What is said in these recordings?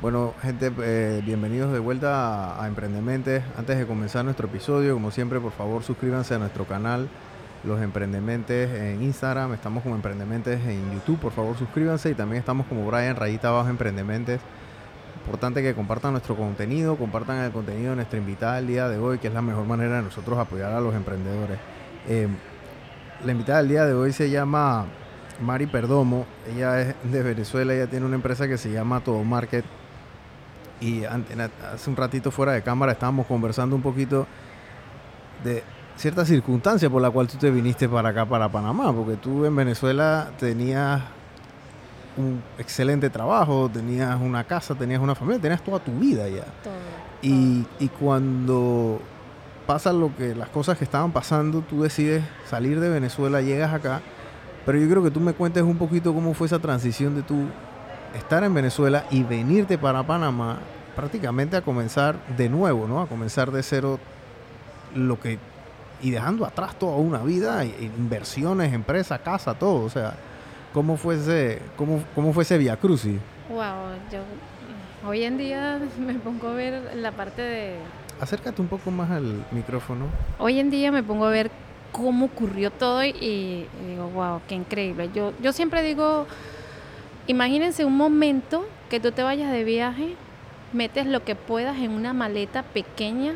Bueno, gente, eh, bienvenidos de vuelta a, a Emprendementes. Antes de comenzar nuestro episodio, como siempre, por favor suscríbanse a nuestro canal, Los Emprendementes en Instagram. Estamos como Emprendementes en YouTube, por favor suscríbanse. Y también estamos como Brian Rayita Abajo Emprendementes. Importante que compartan nuestro contenido, compartan el contenido de nuestra invitada el día de hoy, que es la mejor manera de nosotros apoyar a los emprendedores. Eh, la invitada del día de hoy se llama Mari Perdomo. Ella es de Venezuela, ella tiene una empresa que se llama Todo Market y hace un ratito fuera de cámara estábamos conversando un poquito de ciertas circunstancias por la cual tú te viniste para acá, para Panamá, porque tú en Venezuela tenías un excelente trabajo, tenías una casa, tenías una familia, tenías toda tu vida ya. y, y cuando pasa lo que las cosas que estaban pasando, tú decides salir de Venezuela, llegas acá, pero yo creo que tú me cuentes un poquito cómo fue esa transición de tú estar en Venezuela y venirte para Panamá prácticamente a comenzar de nuevo, ¿no? A comenzar de cero lo que y dejando atrás toda una vida, inversiones, empresa, casa, todo, o sea, ¿cómo fue ese cómo, cómo fue ese Via Crucis? Wow, yo hoy en día me pongo a ver la parte de Acércate un poco más al micrófono. Hoy en día me pongo a ver cómo ocurrió todo y, y digo, wow, qué increíble. Yo yo siempre digo Imagínense un momento que tú te vayas de viaje, metes lo que puedas en una maleta pequeña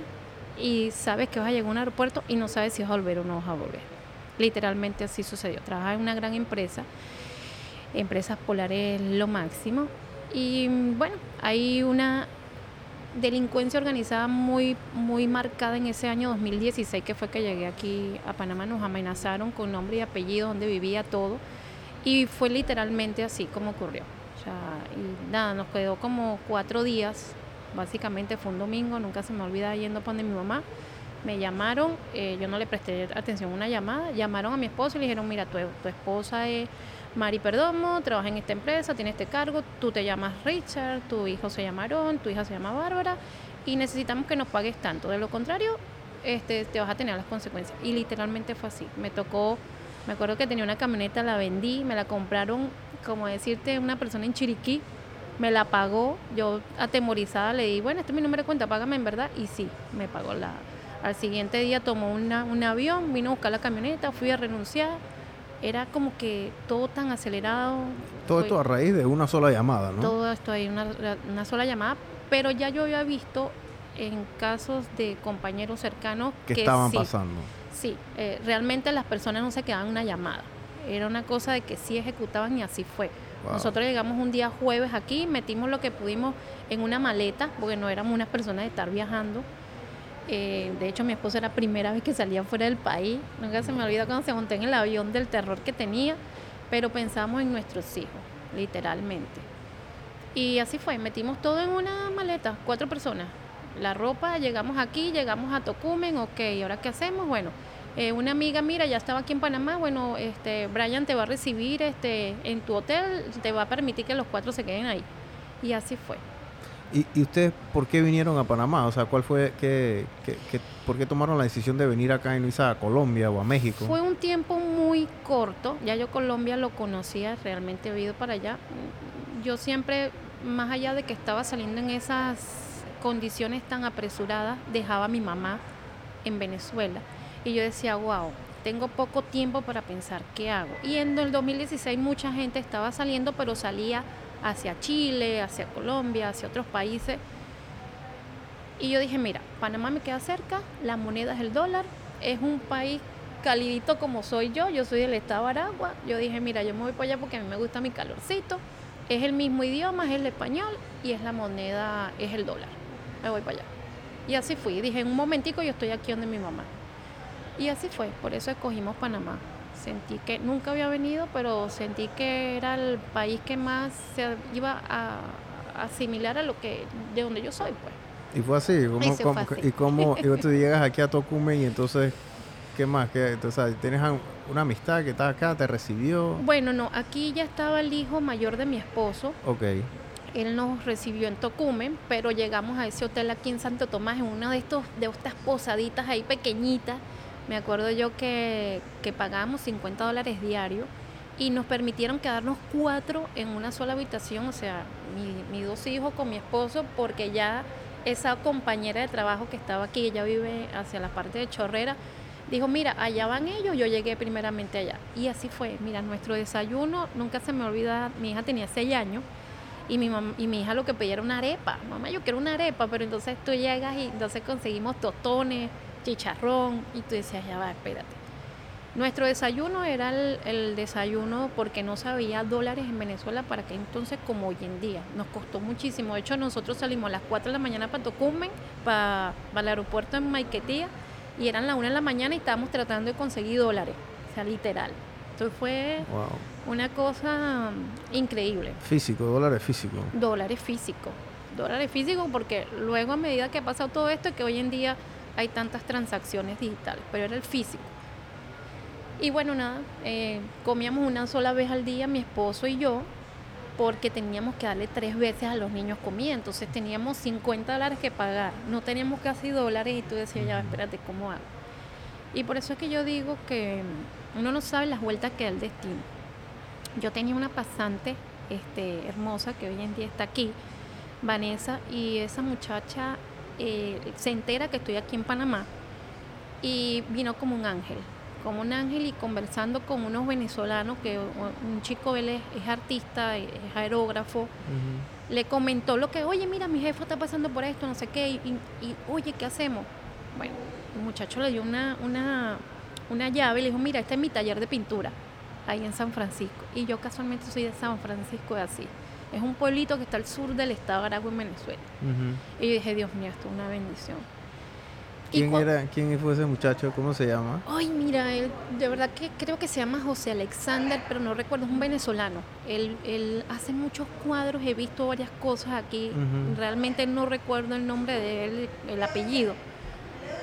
y sabes que vas a llegar a un aeropuerto y no sabes si vas a volver o no vas a volver. Literalmente así sucedió. Trabajas en una gran empresa, Empresas Polares lo máximo. Y bueno, hay una delincuencia organizada muy, muy marcada en ese año 2016, que fue que llegué aquí a Panamá. Nos amenazaron con nombre y apellido, donde vivía todo y fue literalmente así como ocurrió. O sea, y nada, nos quedó como cuatro días, básicamente fue un domingo, nunca se me olvida yendo para donde mi mamá. Me llamaron, eh, yo no le presté atención a una llamada, llamaron a mi esposo y le dijeron, mira, tu, tu esposa es Mari Perdomo, trabaja en esta empresa, tiene este cargo, tú te llamas Richard, tu hijo se llama Aaron, tu hija se llama Bárbara y necesitamos que nos pagues tanto. De lo contrario, este, te vas a tener las consecuencias. Y literalmente fue así. Me tocó me acuerdo que tenía una camioneta, la vendí, me la compraron, como decirte, una persona en Chiriquí, me la pagó, yo atemorizada le di, bueno, este es mi número de cuenta, págame en verdad, y sí, me pagó la... Al siguiente día tomó una, un avión, vino a buscar la camioneta, fui a renunciar, era como que todo tan acelerado. Todo esto a raíz de una sola llamada, ¿no? Todo esto ahí, una, una sola llamada, pero ya yo había visto en casos de compañeros cercanos que estaban pasando Sí, eh, realmente las personas no se quedaban en una llamada. Era una cosa de que sí ejecutaban y así fue. Nosotros llegamos un día jueves aquí, metimos lo que pudimos en una maleta, porque no éramos unas personas de estar viajando. Eh, de hecho, mi esposa era la primera vez que salía fuera del país. Nunca se me olvida cuando se montó en el avión del terror que tenía, pero pensamos en nuestros hijos, literalmente. Y así fue, metimos todo en una maleta, cuatro personas. La ropa, llegamos aquí, llegamos a Tocumen, ok, ¿y ahora qué hacemos? Bueno, eh, una amiga, mira, ya estaba aquí en Panamá, bueno, este, Brian te va a recibir este, en tu hotel, te va a permitir que los cuatro se queden ahí. Y así fue. ¿Y, y ustedes por qué vinieron a Panamá? O sea, ¿cuál fue, qué, qué, por qué tomaron la decisión de venir acá y no irse a Colombia o a México? Fue un tiempo muy corto, ya yo Colombia lo conocía, realmente he ido para allá. Yo siempre, más allá de que estaba saliendo en esas condiciones tan apresuradas, dejaba a mi mamá en Venezuela y yo decía, wow, tengo poco tiempo para pensar qué hago. Y en el 2016 mucha gente estaba saliendo, pero salía hacia Chile, hacia Colombia, hacia otros países. Y yo dije, mira, Panamá me queda cerca, la moneda es el dólar, es un país calidito como soy yo, yo soy del estado de Aragua. Yo dije, mira, yo me voy para allá porque a mí me gusta mi calorcito. Es el mismo idioma, es el español y es la moneda, es el dólar. Me voy para allá. Y así fui. Dije, en un momentico yo estoy aquí donde mi mamá. Y así fue, por eso escogimos Panamá. Sentí que nunca había venido, pero sentí que era el país que más se iba a asimilar a lo que de donde yo soy, pues. Y fue así, y cómo y tú llegas aquí a Tocumen y entonces ¿qué más? ¿Qué, entonces, ¿Tienes una amistad que está acá, te recibió? Bueno, no, aquí ya estaba el hijo mayor de mi esposo. Ok. Él nos recibió en Tocumen, pero llegamos a ese hotel aquí en Santo Tomás, en una de, estos, de estas posaditas ahí pequeñitas me acuerdo yo que, que pagábamos 50 dólares diarios y nos permitieron quedarnos cuatro en una sola habitación, o sea, mi, mis dos hijos con mi esposo, porque ya esa compañera de trabajo que estaba aquí, ella vive hacia la parte de Chorrera, dijo, mira, allá van ellos, yo llegué primeramente allá. Y así fue, mira, nuestro desayuno, nunca se me olvida, mi hija tenía seis años, y mi, y mi hija lo que pedía era una arepa. Mamá, yo quiero una arepa, pero entonces tú llegas y entonces conseguimos tostones, chicharrón, y tú decías, ya va, espérate nuestro desayuno era el, desayuno porque no sabía dólares en Venezuela para que entonces como hoy en día. Nos costó muchísimo. De hecho, nosotros salimos a las 4 de la mañana para Tocumen, para, el aeropuerto en Maiquetía, y eran las 1 de la mañana y estábamos tratando de conseguir dólares. O sea, literal. Entonces fue una cosa increíble. Físico, dólares físicos. Dólares físicos. Dólares físicos porque luego a medida que ha pasado todo esto, que hoy en día hay tantas transacciones digitales, pero era el físico. Y bueno, nada, eh, comíamos una sola vez al día mi esposo y yo, porque teníamos que darle tres veces a los niños comida, entonces teníamos 50 dólares que pagar, no teníamos casi dólares y tú decías, ya, espérate, ¿cómo hago? Y por eso es que yo digo que uno no sabe las vueltas que da el destino. Yo tenía una pasante este, hermosa que hoy en día está aquí, Vanessa, y esa muchacha eh, se entera que estoy aquí en Panamá y vino como un ángel como un ángel y conversando con unos venezolanos, que un chico él es, artista, es aerógrafo, le comentó lo que, oye, mira, mi jefe está pasando por esto, no sé qué, y, oye, ¿qué hacemos? Bueno, el muchacho le dio una, una, una llave y le dijo, mira, este es mi taller de pintura, ahí en San Francisco. Y yo casualmente soy de San Francisco de así. Es un pueblito que está al sur del estado de Aragua, en Venezuela. Y yo dije, Dios mío, esto es una bendición. ¿Quién era, quién fue ese muchacho? ¿Cómo se llama? Ay, mira, él, de verdad que creo que se llama José Alexander, pero no recuerdo, es un venezolano. Él, él hace muchos cuadros, he visto varias cosas aquí. Realmente no recuerdo el nombre de él, el apellido,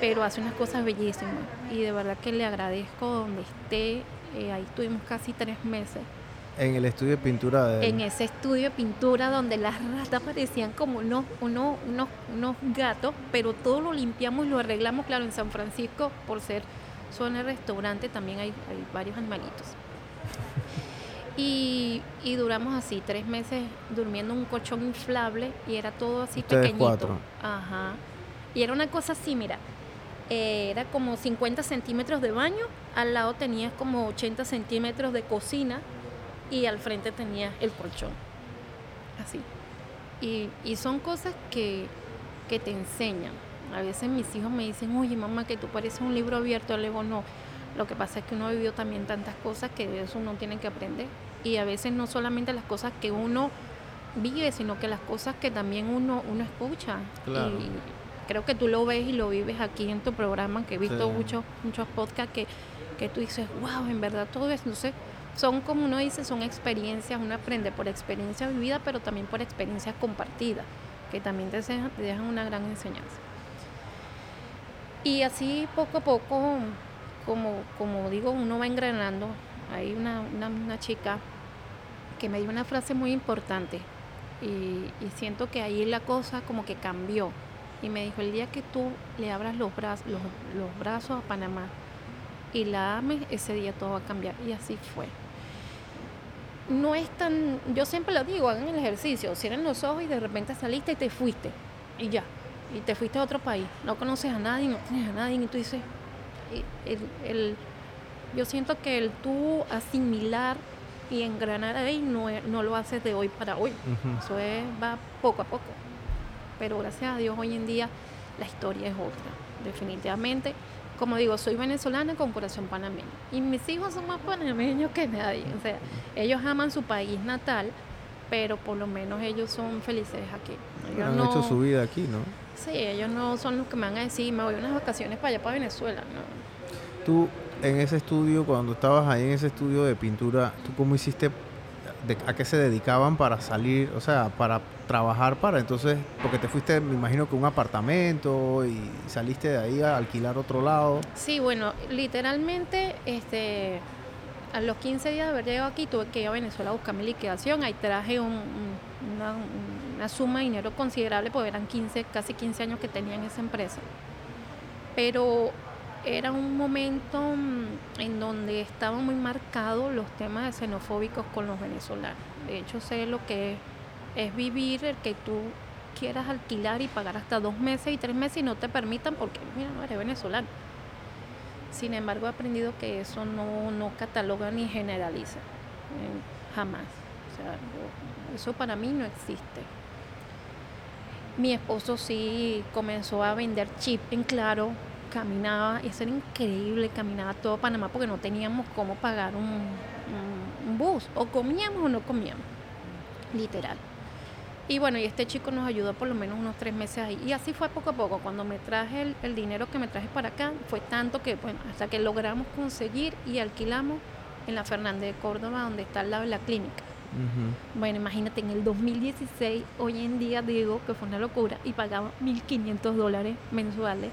pero hace unas cosas bellísimas. Y de verdad que le agradezco donde esté. Eh, ahí estuvimos casi tres meses. En el estudio de pintura de En ese estudio de pintura donde las ratas parecían como unos, unos, unos, gatos, pero todo lo limpiamos y lo arreglamos, claro, en San Francisco, por ser zona de restaurante, también hay, varios animalitos. Y, duramos así, tres meses durmiendo en un colchón inflable y era todo así pequeñito. Ajá. Y era una cosa así, mira, eh, era como 50 centímetros de baño, al lado tenías como 80 centímetros de cocina y al frente tenía el colchón. Así. Y, son cosas que, te enseñan. A veces mis hijos me dicen, oye mamá, que tú pareces un libro abierto. Le digo, no. Lo que pasa es que uno ha vivido también tantas cosas que de eso uno tiene que aprender. Y a veces no solamente las cosas que uno vive, sino que las cosas que también uno, uno escucha. Y creo que tú lo ves y lo vives aquí en tu programa, que he visto muchos, muchos podcasts que, que tú dices, wow, en verdad todo eso. sé son como uno dice, son experiencias, uno aprende por experiencia vivida, pero también por experiencias compartidas, que también te dejan, una gran enseñanza. Y así poco a poco, como, como digo, uno va engranando. Hay una, una, chica que me dio una frase muy importante y, siento que ahí la cosa como que cambió. Y me dijo, el día que tú le abras los, brazos, los, los brazos a Panamá y la ames, ese día todo va a cambiar. Y así fue. No es tan, yo siempre lo digo, hagan el ejercicio, cierren los ojos y de repente saliste y te fuiste. Y ya, y te fuiste a otro país, no conoces a nadie, no tienes a nadie y tú dices, el, yo siento que el tú asimilar y engranar ahí no, no lo haces de hoy para hoy, eso va poco a poco, pero gracias a Dios hoy en día la historia es otra, definitivamente como digo, soy venezolana con corazón panameño. Y mis hijos son más panameños que nadie. O sea, ellos aman su país natal, pero por lo menos ellos son felices aquí. Ellos han hecho su vida aquí, ¿no? Sí, ellos no son los que me van a decir, me voy unas vacaciones para allá, para Venezuela, ¿no? Tú, en ese estudio, cuando estabas ahí en ese estudio de pintura, ¿tú cómo hiciste a qué se dedicaban para salir, o sea, para trabajar para entonces, porque te fuiste, me imagino que un apartamento y saliste de ahí a alquilar otro lado. Sí, bueno, literalmente, este, a los 15 días de haber llegado aquí tuve que ir a Venezuela a buscar mi liquidación, ahí traje una, una, suma de dinero considerable, porque eran 15, casi 15 años que tenía en esa empresa. Pero era un momento mm, en donde estaban muy marcados los temas xenofóbicos con los venezolanos. De hecho, sé lo que es, vivir el que tú quieras alquilar y pagar hasta dos meses y tres meses y no te permitan porque, mira, no eres venezolano. Sin embargo, he aprendido que eso no, no cataloga ni generaliza, eh, jamás. O sea, eso para mí no existe. Mi esposo sí comenzó a vender chip en claro, caminaba, eso era increíble, caminaba todo Panamá porque no teníamos cómo pagar un, bus, o comíamos o no comíamos, literal. Y bueno, y este chico nos ayudó por lo menos unos tres meses ahí. Y así fue poco a poco. Cuando me traje el, dinero que me traje para acá, fue tanto que, bueno, hasta que logramos conseguir y alquilamos en la Fernández de Córdoba, donde está al lado de la clínica. Bueno, imagínate, en el 2016, hoy en día digo que fue una locura y pagaba 1.500 dólares mensuales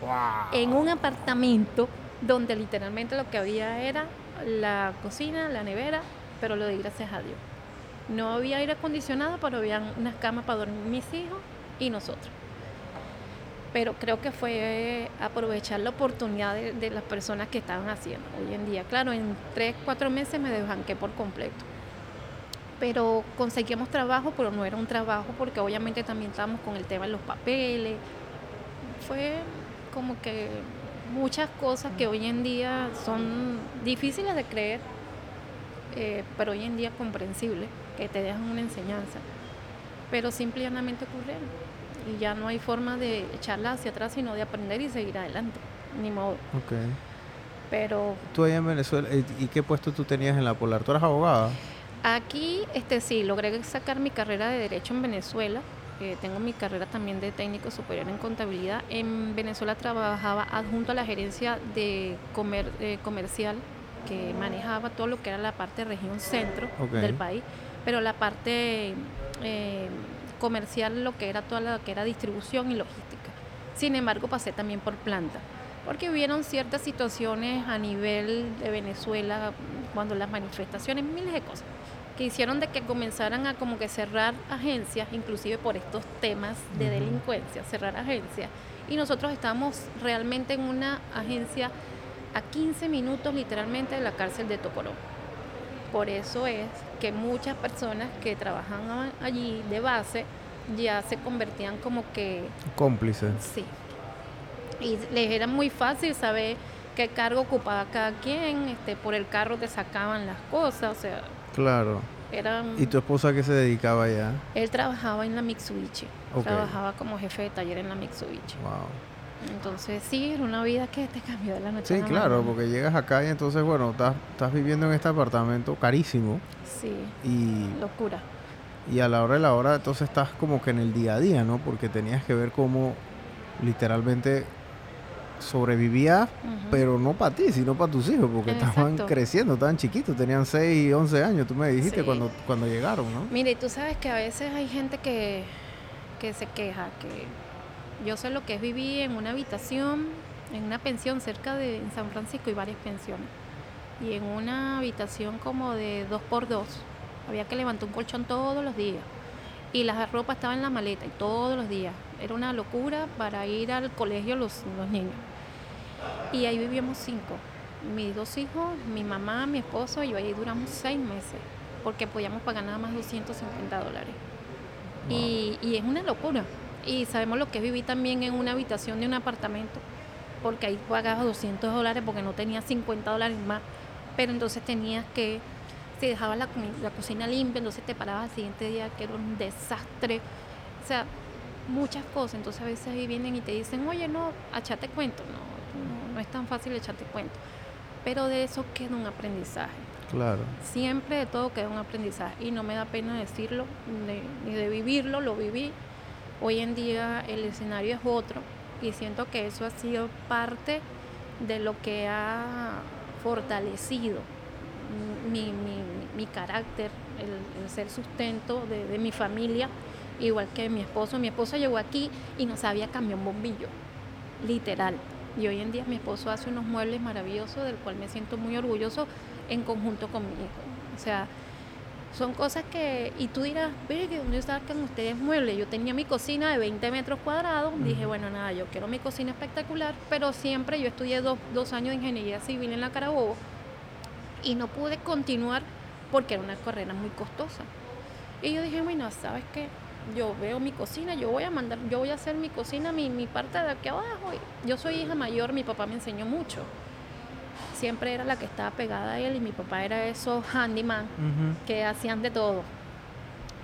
en un apartamento donde literalmente lo que había era la cocina, la nevera, pero lo di gracias a Dios. No había aire acondicionado, pero había unas camas para dormir mis hijos y nosotros. Pero creo que fue aprovechar la oportunidad de, las personas que estaban haciendo hoy en día. Claro, en tres, cuatro meses me desbanqué por completo. Pero conseguíamos trabajo, pero no era un trabajo porque obviamente también estábamos con el tema de los papeles. Fue como que muchas cosas que hoy en día son difíciles de creer, eh, pero hoy en día comprensibles que te dejan una enseñanza. Pero simplemente ocurrieron. Y ya no hay forma de echarla hacia atrás, sino de aprender y seguir adelante. Ni modo. Ok. Pero... ¿Tú allá en Venezuela, y qué puesto tú tenías en la Polar? ¿Tú eras abogada? Aquí, este sí, logré sacar mi carrera de Derecho en Venezuela. Eh, tengo mi carrera también de técnico superior en contabilidad. En Venezuela trabajaba adjunto a la gerencia de comer, eh, comercial que manejaba todo lo que era la parte de región centro del país pero la parte eh, comercial, lo que era toda la que era distribución y logística. Sin embargo, pasé también por planta, porque hubieron ciertas situaciones a nivel de Venezuela, cuando las manifestaciones, miles de cosas, que hicieron de que comenzaran a como que cerrar agencias, inclusive por estos temas de delincuencia, cerrar agencias. Y nosotros estamos realmente en una agencia a 15 minutos literalmente de la cárcel de Tocorón. Por eso es que muchas personas que trabajan allí de base ya se convertían como que... Cómplices. Sí. Y les era muy fácil saber qué cargo ocupaba cada quien, este, por el carro te sacaban las cosas, o sea... Claro. ¿Y tu esposa qué se dedicaba ya? Él trabajaba en la Mitsubishi. Trabajaba como jefe de taller en la Mitsubishi. Wow. Entonces sí, era una vida que te cambió de la noche sí, a la claro, porque llegas acá y entonces, bueno, estás, estás viviendo en este apartamento carísimo. Sí. Y, locura. Y a la hora de la hora, entonces estás como que en el día a día, ¿no? Porque tenías que ver cómo literalmente sobrevivía, pero no para ti, sino para tus hijos, porque estaban creciendo, estaban chiquitos, tenían 6 y 11 años, tú me dijiste cuando, cuando llegaron, ¿no? Mire, tú sabes que a veces hay gente que, que se queja, que yo sé lo que es vivir en una habitación, en una pensión cerca de San Francisco y varias pensiones. Y en una habitación como de dos por dos. Había que levantar un colchón todos los días. Y la ropa estaba en la maleta y todos los días. Era una locura para ir al colegio los, los niños. Y ahí vivíamos cinco. Mis dos hijos, mi mamá, mi esposo y yo ahí duramos seis meses. Porque podíamos pagar nada más 250 dólares. Y, y es una locura y sabemos lo que es vivir también en una habitación de un apartamento, porque ahí pagabas 200 dólares porque no tenías 50 dólares más, pero entonces tenías que, si dejabas la, la cocina limpia, entonces te parabas al siguiente día, que era un desastre, o sea, muchas cosas, entonces a veces ahí vienen y te dicen, oye, no, echate cuento, no, no, es tan fácil echarte cuento, pero de eso queda un aprendizaje. Claro. Siempre de todo queda un aprendizaje y no me da pena decirlo, ni de vivirlo, lo viví Hoy en día el escenario es otro y siento que eso ha sido parte de lo que ha fortalecido mi, carácter, el, ser sustento de, mi familia, igual que mi esposo. Mi esposo llegó aquí y no sabía cambiar un bombillo, literal. Y hoy en día mi esposo hace unos muebles maravillosos del cual me siento muy orgulloso en conjunto con mi hijo. O sea, son cosas que, y tú dirás, ve que ¿dónde sacan ustedes muebles? Yo tenía mi cocina de 20 metros cuadrados, dije, bueno, nada, yo quiero mi cocina espectacular, pero siempre yo estudié dos, dos años de ingeniería civil en la Carabobo y no pude continuar porque era una carrera muy costosa. Y yo dije, bueno, ¿sabes qué? Yo veo mi cocina, yo voy a mandar, yo voy a hacer mi cocina, mi, mi parte de aquí abajo. yo soy hija mayor, mi papá me enseñó mucho siempre era la que estaba pegada a él y mi papá era esos handyman que hacían de todo.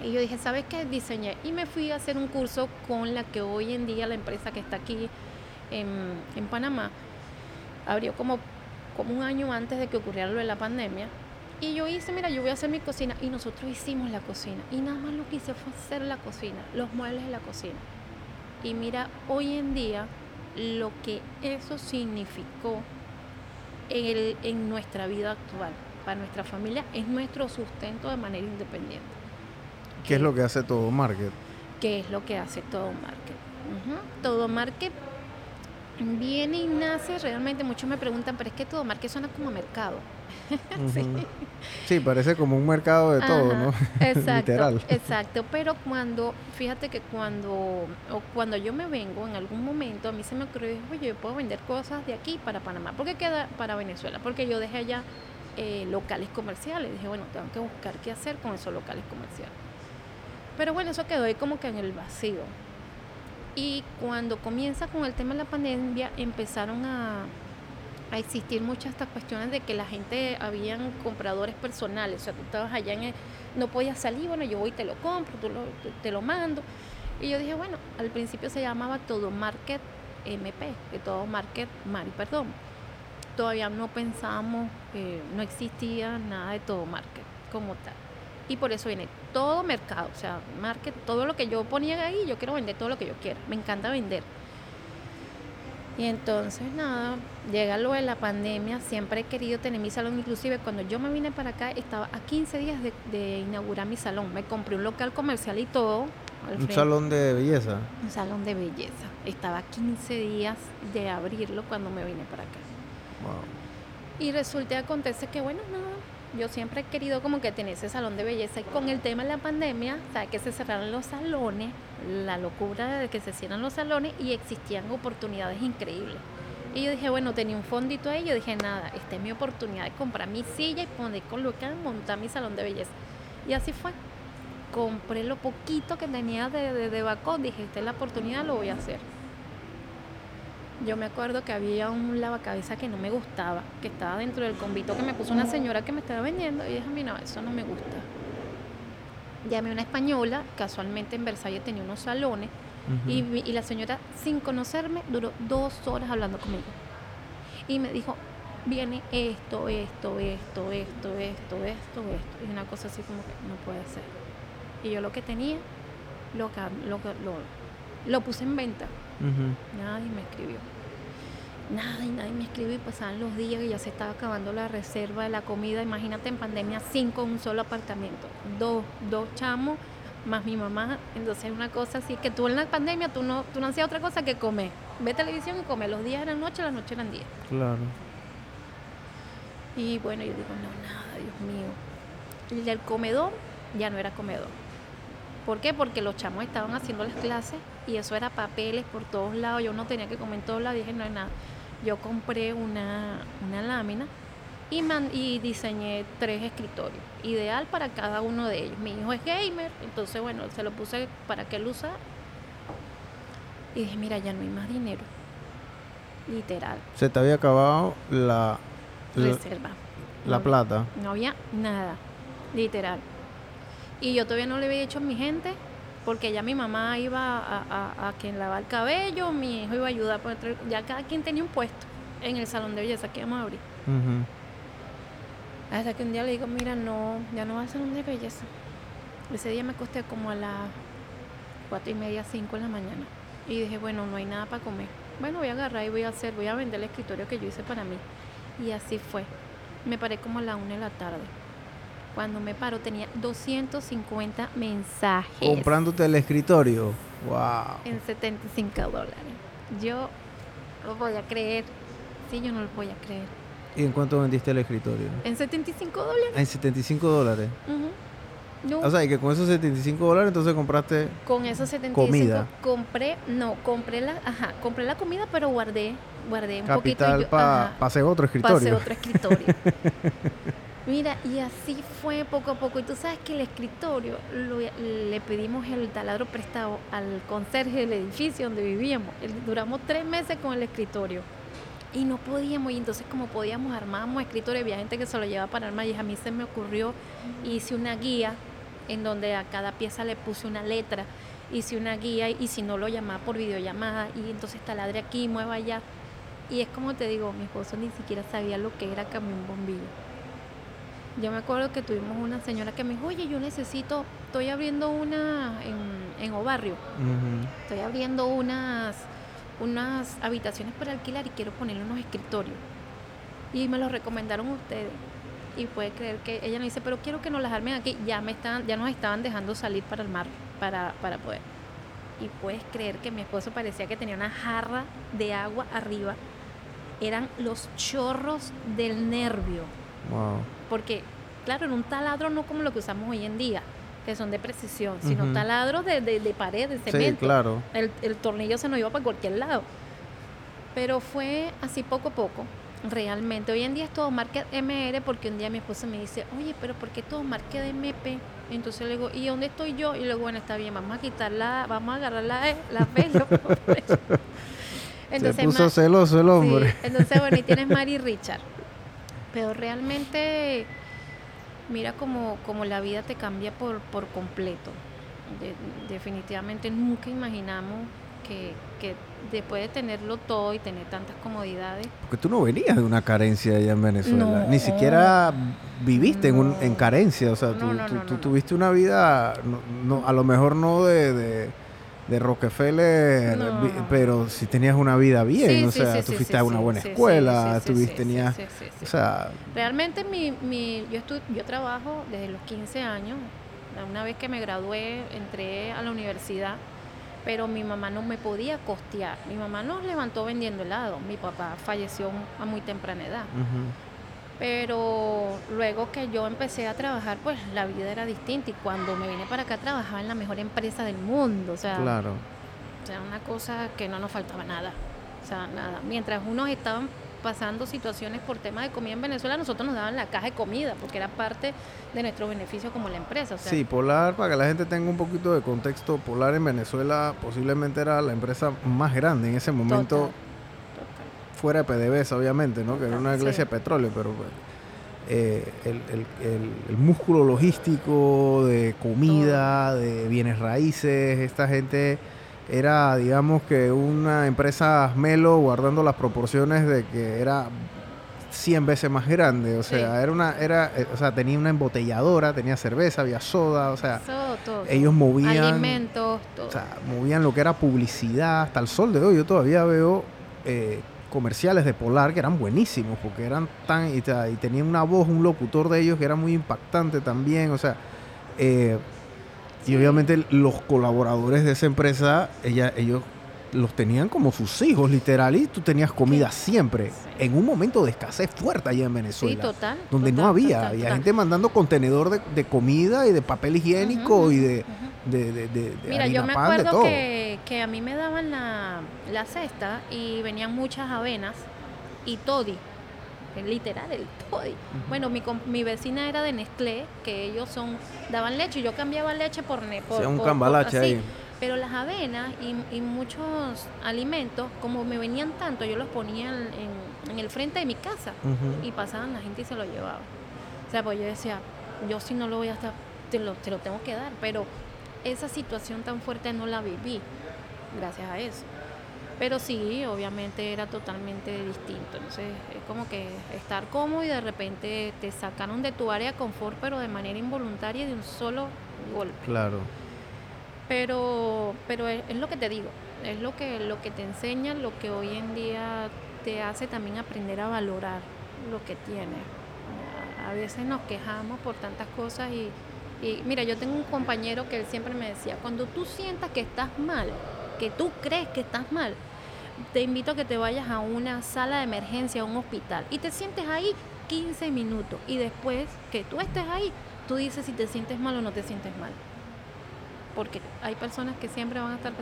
Y yo dije, ¿sabes qué? Diseñé. Y me fui a hacer un curso con la que hoy en día la empresa que está aquí en, Panamá abrió como, como un año antes de que ocurriera lo de la pandemia. Y yo hice, mira, yo voy a hacer mi cocina. Y nosotros hicimos la cocina. Y nada más lo que hice fue hacer la cocina, los muebles de la cocina. Y mira, hoy en día lo que eso significó en, nuestra vida actual. Para nuestra familia es nuestro sustento de manera independiente. ¿Qué es lo que hace todo market? ¿Qué es lo que hace todo market? Todo market viene y nace realmente, muchos me preguntan, pero es que todo market suena como mercado. sí. parece como un mercado de todo, ¿no? Exacto, exacto. Pero cuando, fíjate que cuando, o cuando yo me vengo en algún momento, a mí se me ocurrió, oye, yo puedo vender cosas de aquí para Panamá. ¿Por qué queda para Venezuela? Porque yo dejé allá eh, locales comerciales. Dije, bueno, tengo que buscar qué hacer con esos locales comerciales. Pero bueno, eso quedó ahí como que en el vacío. Y cuando comienza con el tema de la pandemia, empezaron a, a existir muchas estas cuestiones de que la gente, habían compradores personales, o sea, tú estabas allá en no podías salir, bueno, yo voy y te lo compro, tú te lo mando. Y yo dije, bueno, al principio se llamaba Todo Market MP, de Todo Market Mari, perdón. Todavía no pensábamos, eh, no existía nada de Todo Market como tal. Y por eso viene todo mercado, o sea, market, todo lo que yo ponía ahí, yo quiero vender todo lo que yo quiera. Me encanta vender y entonces, nada, llega lo de la pandemia, siempre he querido tener mi salón, inclusive cuando yo me vine para acá, estaba a 15 días de, inaugurar mi salón, me compré un local comercial y todo. ¿Un salón de belleza? Un salón de belleza, estaba a 15 días de abrirlo cuando me vine para acá. Wow. Y resulta acontece que, bueno, nada, yo siempre he querido como que tener ese salón de belleza y con el tema de la pandemia, sabes que se cerraron los salones, la locura de que se cierran los salones y existían oportunidades increíbles. Y yo dije, bueno, tenía un fondito ahí, yo dije, nada, esta es mi oportunidad de comprar mi silla y poner colocar, montar mi salón de belleza. Y así fue. Compré lo poquito que tenía de, de, de dije, esta es la oportunidad, lo voy a hacer. Yo me acuerdo que había un lavacabeza que no me gustaba, que estaba dentro del convito que me puso una señora que me estaba vendiendo y dije, mira, eso no me gusta. Llamé a una española, casualmente en Versalles tenía unos salones, y, y, la señora, sin conocerme, duró dos horas hablando conmigo. Y me dijo, viene esto, esto, esto, esto, esto, esto, esto. Y una cosa así como que no puede ser. Y yo lo que tenía, lo, lo, lo, lo puse en venta. Nadie me escribió. Nadie, nadie me escribió y pasaban los días y ya se estaba acabando la reserva de la comida. Imagínate en pandemia, cinco en un solo apartamento. Dos, dos chamos más mi mamá. Entonces una cosa así, que tú en la pandemia tú no, tú no hacías otra cosa que comer. Ve televisión y comer. Los días eran noche, las noches eran días. Claro. Y bueno, yo digo, no, nada, Dios mío. Y el comedor ya no era comedor. ¿Por qué? Porque los chamos estaban haciendo las clases y eso era papeles por todos lados. Yo no tenía que comer en todos lados. Dije, no hay nada. Yo compré una, lámina y, y diseñé tres escritorios, ideal para cada uno de ellos. Mi hijo es gamer, entonces bueno, se lo puse para que él usara. Y dije, mira, ya no hay más dinero. Literal. Se te había acabado la... Reserva. La, plata. No había nada, literal. Y yo todavía no le había dicho a mi gente, porque ya mi mamá iba a, a, quien lava el cabello, mi hijo iba a ayudar, pues, ya cada quien tenía un puesto en el salón de belleza que íbamos a abrir. Hasta que un día le digo, mira, no, ya no va al salón de belleza. Ese día me acosté como a las cuatro y media, cinco de la mañana. Y dije, bueno, no hay nada para comer. Bueno, voy a agarrar y voy a hacer, voy a vender el escritorio que yo hice para mí. Y así fue. Me paré como a la una de la tarde. Cuando me paro tenía 250 mensajes. Comprándote el escritorio. Wow. En 75 dólares. Yo no lo voy a creer. Sí, yo no lo voy a creer. ¿Y en cuánto vendiste el escritorio? En 75 dólares. En 75 dólares. No, O sea, y que con esos 75 dólares entonces compraste... con esos 75 comida. compré, no, compré la, ajá, compré la comida, pero guardé, guardé un poquito. Capital yo- para ajá, hacer otro escritorio. pasé otro escritorio. Mira, y así fue poco a poco. Y tú sabes que el escritorio lo- le pedimos el taladro prestado al conserje del edificio donde vivíamos. Duramos tres meses con el escritorio. Y no podíamos, y entonces como podíamos armábamos escritorio, había gente que se lo llevaba para armar y a mí se me ocurrió, hice una guía en donde a cada pieza le puse una letra, hice una guía y si no lo llamaba por videollamada y entonces taladre aquí, mueva allá. Y es como te digo, mi esposo ni siquiera sabía lo que era camión bombillo. Yo me acuerdo que tuvimos una señora que me dijo, oye, yo necesito, estoy abriendo una en, en Obarrio, Ujú. estoy abriendo unas, unas habitaciones para alquilar y quiero ponerle unos escritorios. Y me los recomendaron ustedes. Y puede creer que ella me dice, pero quiero que nos las armen aquí. Ya me estaban, ya nos estaban dejando salir para el mar para, para poder. Y puedes creer que mi esposo parecía que tenía una jarra de agua arriba. Eran los chorros del nervio. Wow. Porque, claro, en un taladro no como lo que usamos hoy en día, que son de precisión, sino Ujú. taladros de, de, de pared, de Sí, cemento. claro. El, el tornillo se nos iba para cualquier lado. Pero fue así poco a poco, realmente. Hoy en día es todo marca MR porque un día mi esposa me dice, oye, pero ¿por qué todo marca de MP? Entonces le digo, ¿y dónde estoy yo? Y luego, bueno, está bien, vamos a quitarla, vamos a agarrar la, E, la eso. Se puso celoso el hombre. Sí, entonces, bueno, y tienes Mari Richard. Pero realmente, mira como, como la vida te cambia por, por completo. De- definitivamente nunca imaginamos que, que después de tenerlo todo y tener tantas comodidades, Porque tú no venías de una carencia allá en Venezuela. No. Ni siquiera viviste en, un- en carencia. O sea, tú, No, tú- tú tuviste una vida, no, no- a lo mejor no de, de, de Rockefeller, No. pero si tenías una vida bien. Sí, o sí, sea, sí, tú fuiste a una buena escuela, tuviste, tenías... O sea, Realmente mi, mi, yo, estu- yo trabajo desde los 15 años. Una vez que me gradué, entré a la universidad, pero mi mamá no me podía costear. Mi mamá nos levantó vendiendo helado. Mi papá falleció a muy temprana edad. Pero luego que yo empecé a trabajar, pues la vida era distinta. Y cuando me vine para acá, trabajaba en la mejor empresa del mundo. O sea, claro. o sea, una cosa que no nos faltaba nada. O sea, nada. Mientras unos estaban pasando situaciones por temas de comida en Venezuela, nosotros nos daban la caja de comida, porque era parte de nuestro beneficio como la empresa. O sea, Sí, Polar, para que la gente tenga un poquito de contexto, Polar en Venezuela posiblemente era la empresa más grande en ese momento, total. Fuera de PDVSA obviamente, ¿no? Que era una Sí. iglesia de petróleo, pero pues, eh, el, el- el- el músculo logístico de comida, de bienes raíces, esta gente era, digamos que una empresa Melo guardando las proporciones de que era 100 veces más grande, o sea, Sí. era una, era, eh, o sea, tenía una embotelladora, tenía cerveza, había soda, o sea, Todo, todo, ellos movían, alimentos, todo. o sea, movían lo que era publicidad hasta el sol de hoy. Yo todavía veo eh, comerciales de Polar que eran buenísimos porque eran tan y, y tenían una voz, un locutor de ellos que era muy impactante también. O sea, eh, y obviamente los colaboradores de esa empresa, ella, ellos los tenían como sus hijos, literal, y tú tenías comida siempre, Sí. en un momento de escasez fuerte allá en sí, Venezuela total. donde no había, total, había total. gente mandando contenedor de, de comida y de papel higiénico y de, ujú. de, de, de- de Mira, harina yo me acuerdo que, que a mí me daban la, la cesta y venían muchas avenas y toddy, el literal, el toddy. Bueno, mi, mi vecina era de Nestlé, que ellos son daban leche y yo cambiaba leche por... por sea, un por- por- cambalache así. ahí. Pero las avenas y, y muchos alimentos, como me venían tanto, yo los ponía en, en- en el frente de mi casa y pasaban la gente y se lo llevaba. O sea, pues yo decía, yo si no lo voy a estar, te lo, te lo tengo que dar, pero esa situación tan fuerte no la viví gracias a eso. Pero sí, obviamente era totalmente distinto. Entonces es como que estar cómodo y de repente te sacaron de tu área de confort, pero de manera involuntaria y de un solo golpe. Claro. Pero, pero es, lo que te digo, es lo que, lo que te enseña, lo que hoy en día te hace también aprender a valorar lo que tienes. A, a veces nos quejamos por tantas cosas y, y mira, yo tengo un compañero que él siempre me decía, cuando tú sientas que estás mal, que tú crees que estás mal, te invito a que te vayas a una sala de emergencia, a un hospital, y te sientes ahí 15 minutos, y después que tú estés ahí, tú dices si te sientes mal o no te sientes mal. Porque hay personas que siempre van a estar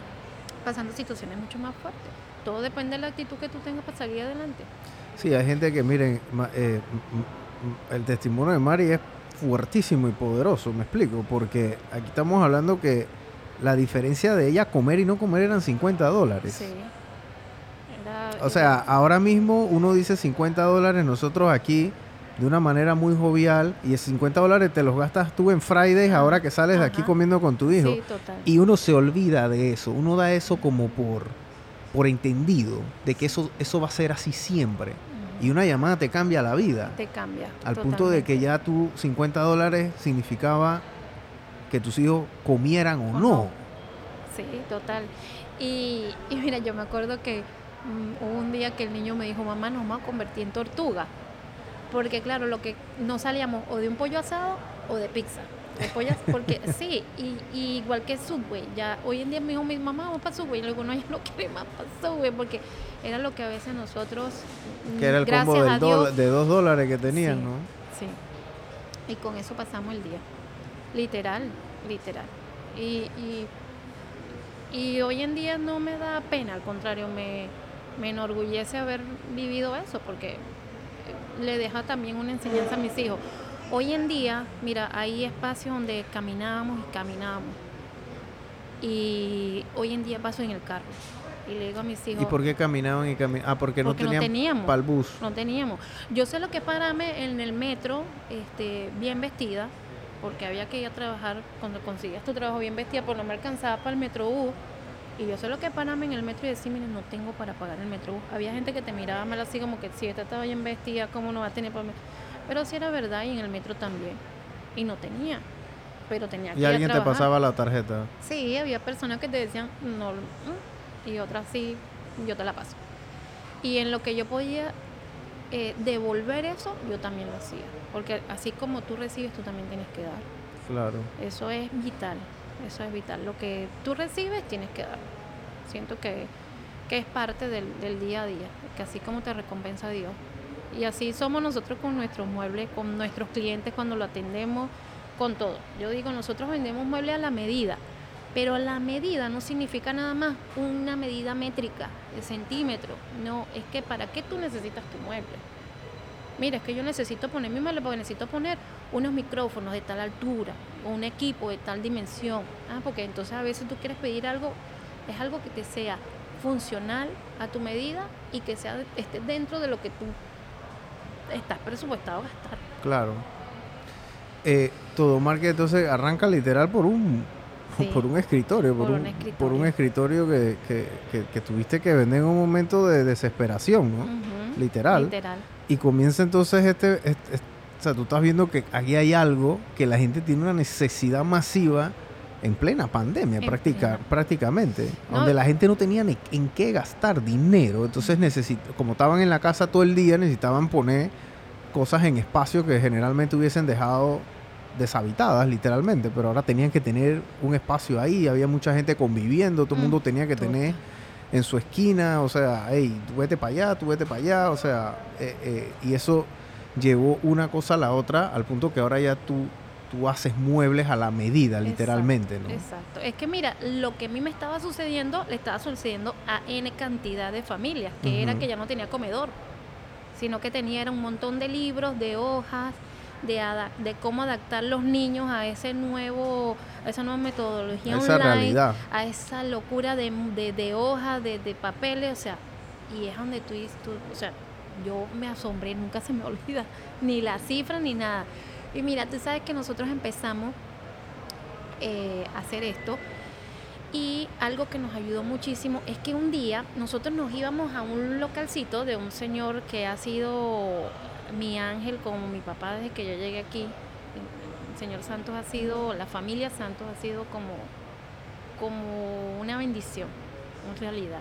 pasando situaciones mucho más fuertes. Todo depende de la actitud que tú tengas para salir adelante. Sí, hay gente que, miren, eh, el testimonio de Mari es fuertísimo y poderoso, me explico, porque aquí estamos hablando que la diferencia de ella comer y no comer eran 50 dólares. Sí. o sea, ahora mismo uno dice 50 dólares, nosotros aquí de una manera muy jovial y esos 50 dólares te los gastas tú en Fridays ahora que sales de aquí comiendo con tu hijo. Sí, total. Y uno se olvida de eso, uno da eso como por, por entendido, de que eso, eso va a ser así siempre. Y una llamada te cambia la vida. Te cambia. Al punto de que ya tú 50 dólares significaba que tus hijos comieran o, no. Sí, total. Y, mira, yo me acuerdo que mm, hubo un día que el niño me dijo, mamá, nos vamos a convertir en tortuga. Porque claro, lo que no salíamos o de un pollo asado o de pizza. De pollas, porque sí, y, igual que Subway, ya hoy en día me dijo mi mamá, vamos para Subway, y luego no, ya no quiere más para Subway, porque era lo que a veces nosotros, que era el combo de dos dólares que tenían, ¿no? Sí, y con eso pasamos el día, literal, literal. Y, y, y hoy en día no me da pena, al contrario, me, me enorgullece haber vivido eso, porque le deja también una enseñanza a mis hijos. Hoy en día, mira, hay espacios donde caminábamos y caminábamos. Y hoy en día paso en el carro. Y le digo a mis hijos. ¿Y por qué caminaban y caminaban? Ah, porque, no, teníamos para el bus. No teníamos. Yo sé lo que pararme en el metro, este, bien vestida, porque había que ir a trabajar. Cuando consigues tu trabajo bien vestida, por no me alcanzaba para el metro bus y yo sé lo que es pararme en el metro y decir, mire, no tengo para pagar el metro. Había gente que te miraba mal así como que si esta estaba bien vestida, ¿cómo no va a tener para Pero sí era verdad y en el metro también. Y no tenía. Pero tenía que ¿Y alguien te pasaba la tarjeta? Sí, había personas que te decían, no, mm", y otras sí, yo te la paso. Y en lo que yo podía eh, devolver eso, yo también lo hacía. Porque así como tú recibes, tú también tienes que dar. Claro. Eso es vital. Eso es vital. Lo que tú recibes tienes que dar. Siento que, es parte del, día a día, que así como te recompensa Dios. Y así somos nosotros con nuestros muebles, con nuestros clientes cuando lo atendemos, con todo. Yo digo, nosotros vendemos muebles a la medida, pero la medida no significa nada más una medida métrica de centímetro. No, es que para qué tú necesitas tu mueble. Mira, es que yo necesito poner mi mueble porque necesito poner unos micrófonos de tal altura o un equipo de tal dimensión. Ah, porque entonces a veces tú quieres pedir algo, es algo que te sea funcional a tu medida y que sea esté dentro de lo que tú estás presupuestado a gastar. Claro. Eh, todo marca entonces arranca literal por un por un escritorio, por, un, escritorio. por un escritorio que, que, tuviste que vender en un momento de desesperación, ¿no? Literal. Literal. Y comienza entonces este, este, o sea, tú estás viendo que aquí hay algo que la gente tiene una necesidad masiva en plena pandemia prácticamente, donde la gente no tenía ni en qué gastar dinero, entonces como estaban en la casa todo el día, necesitaban poner cosas en espacios que generalmente hubiesen dejado deshabitadas literalmente, pero ahora tenían que tener un espacio ahí, había mucha gente conviviendo, todo el mundo mm, tenía que tener en su esquina, o sea, hey, tú vete para allá, tú vete para allá, o sea, eh, eh, y eso llevó una cosa a la otra al punto que ahora ya tú, tú haces muebles a la medida, literalmente, ¿no? Exacto. Es que mira, lo que a mí me estaba sucediendo, le estaba sucediendo a N cantidad de familias, que era que ya no tenía comedor, sino que tenía un montón de libros, de hojas, de, de cómo adaptar los niños a ese nuevo, a esa nueva metodología esa realidad. a esa locura de, de, hojas, de, de papeles, o sea, y es donde tú, tú o sea, yo me asombré, nunca se me olvida, ni la cifra ni nada. Y mira, tú sabes que nosotros empezamos eh, a hacer esto y algo que nos ayudó muchísimo es que un día nosotros nos íbamos a un localcito de un señor que ha sido mi ángel como mi papá desde que yo llegué aquí. El señor Santos ha sido, la familia Santos ha sido como, como una bendición, en realidad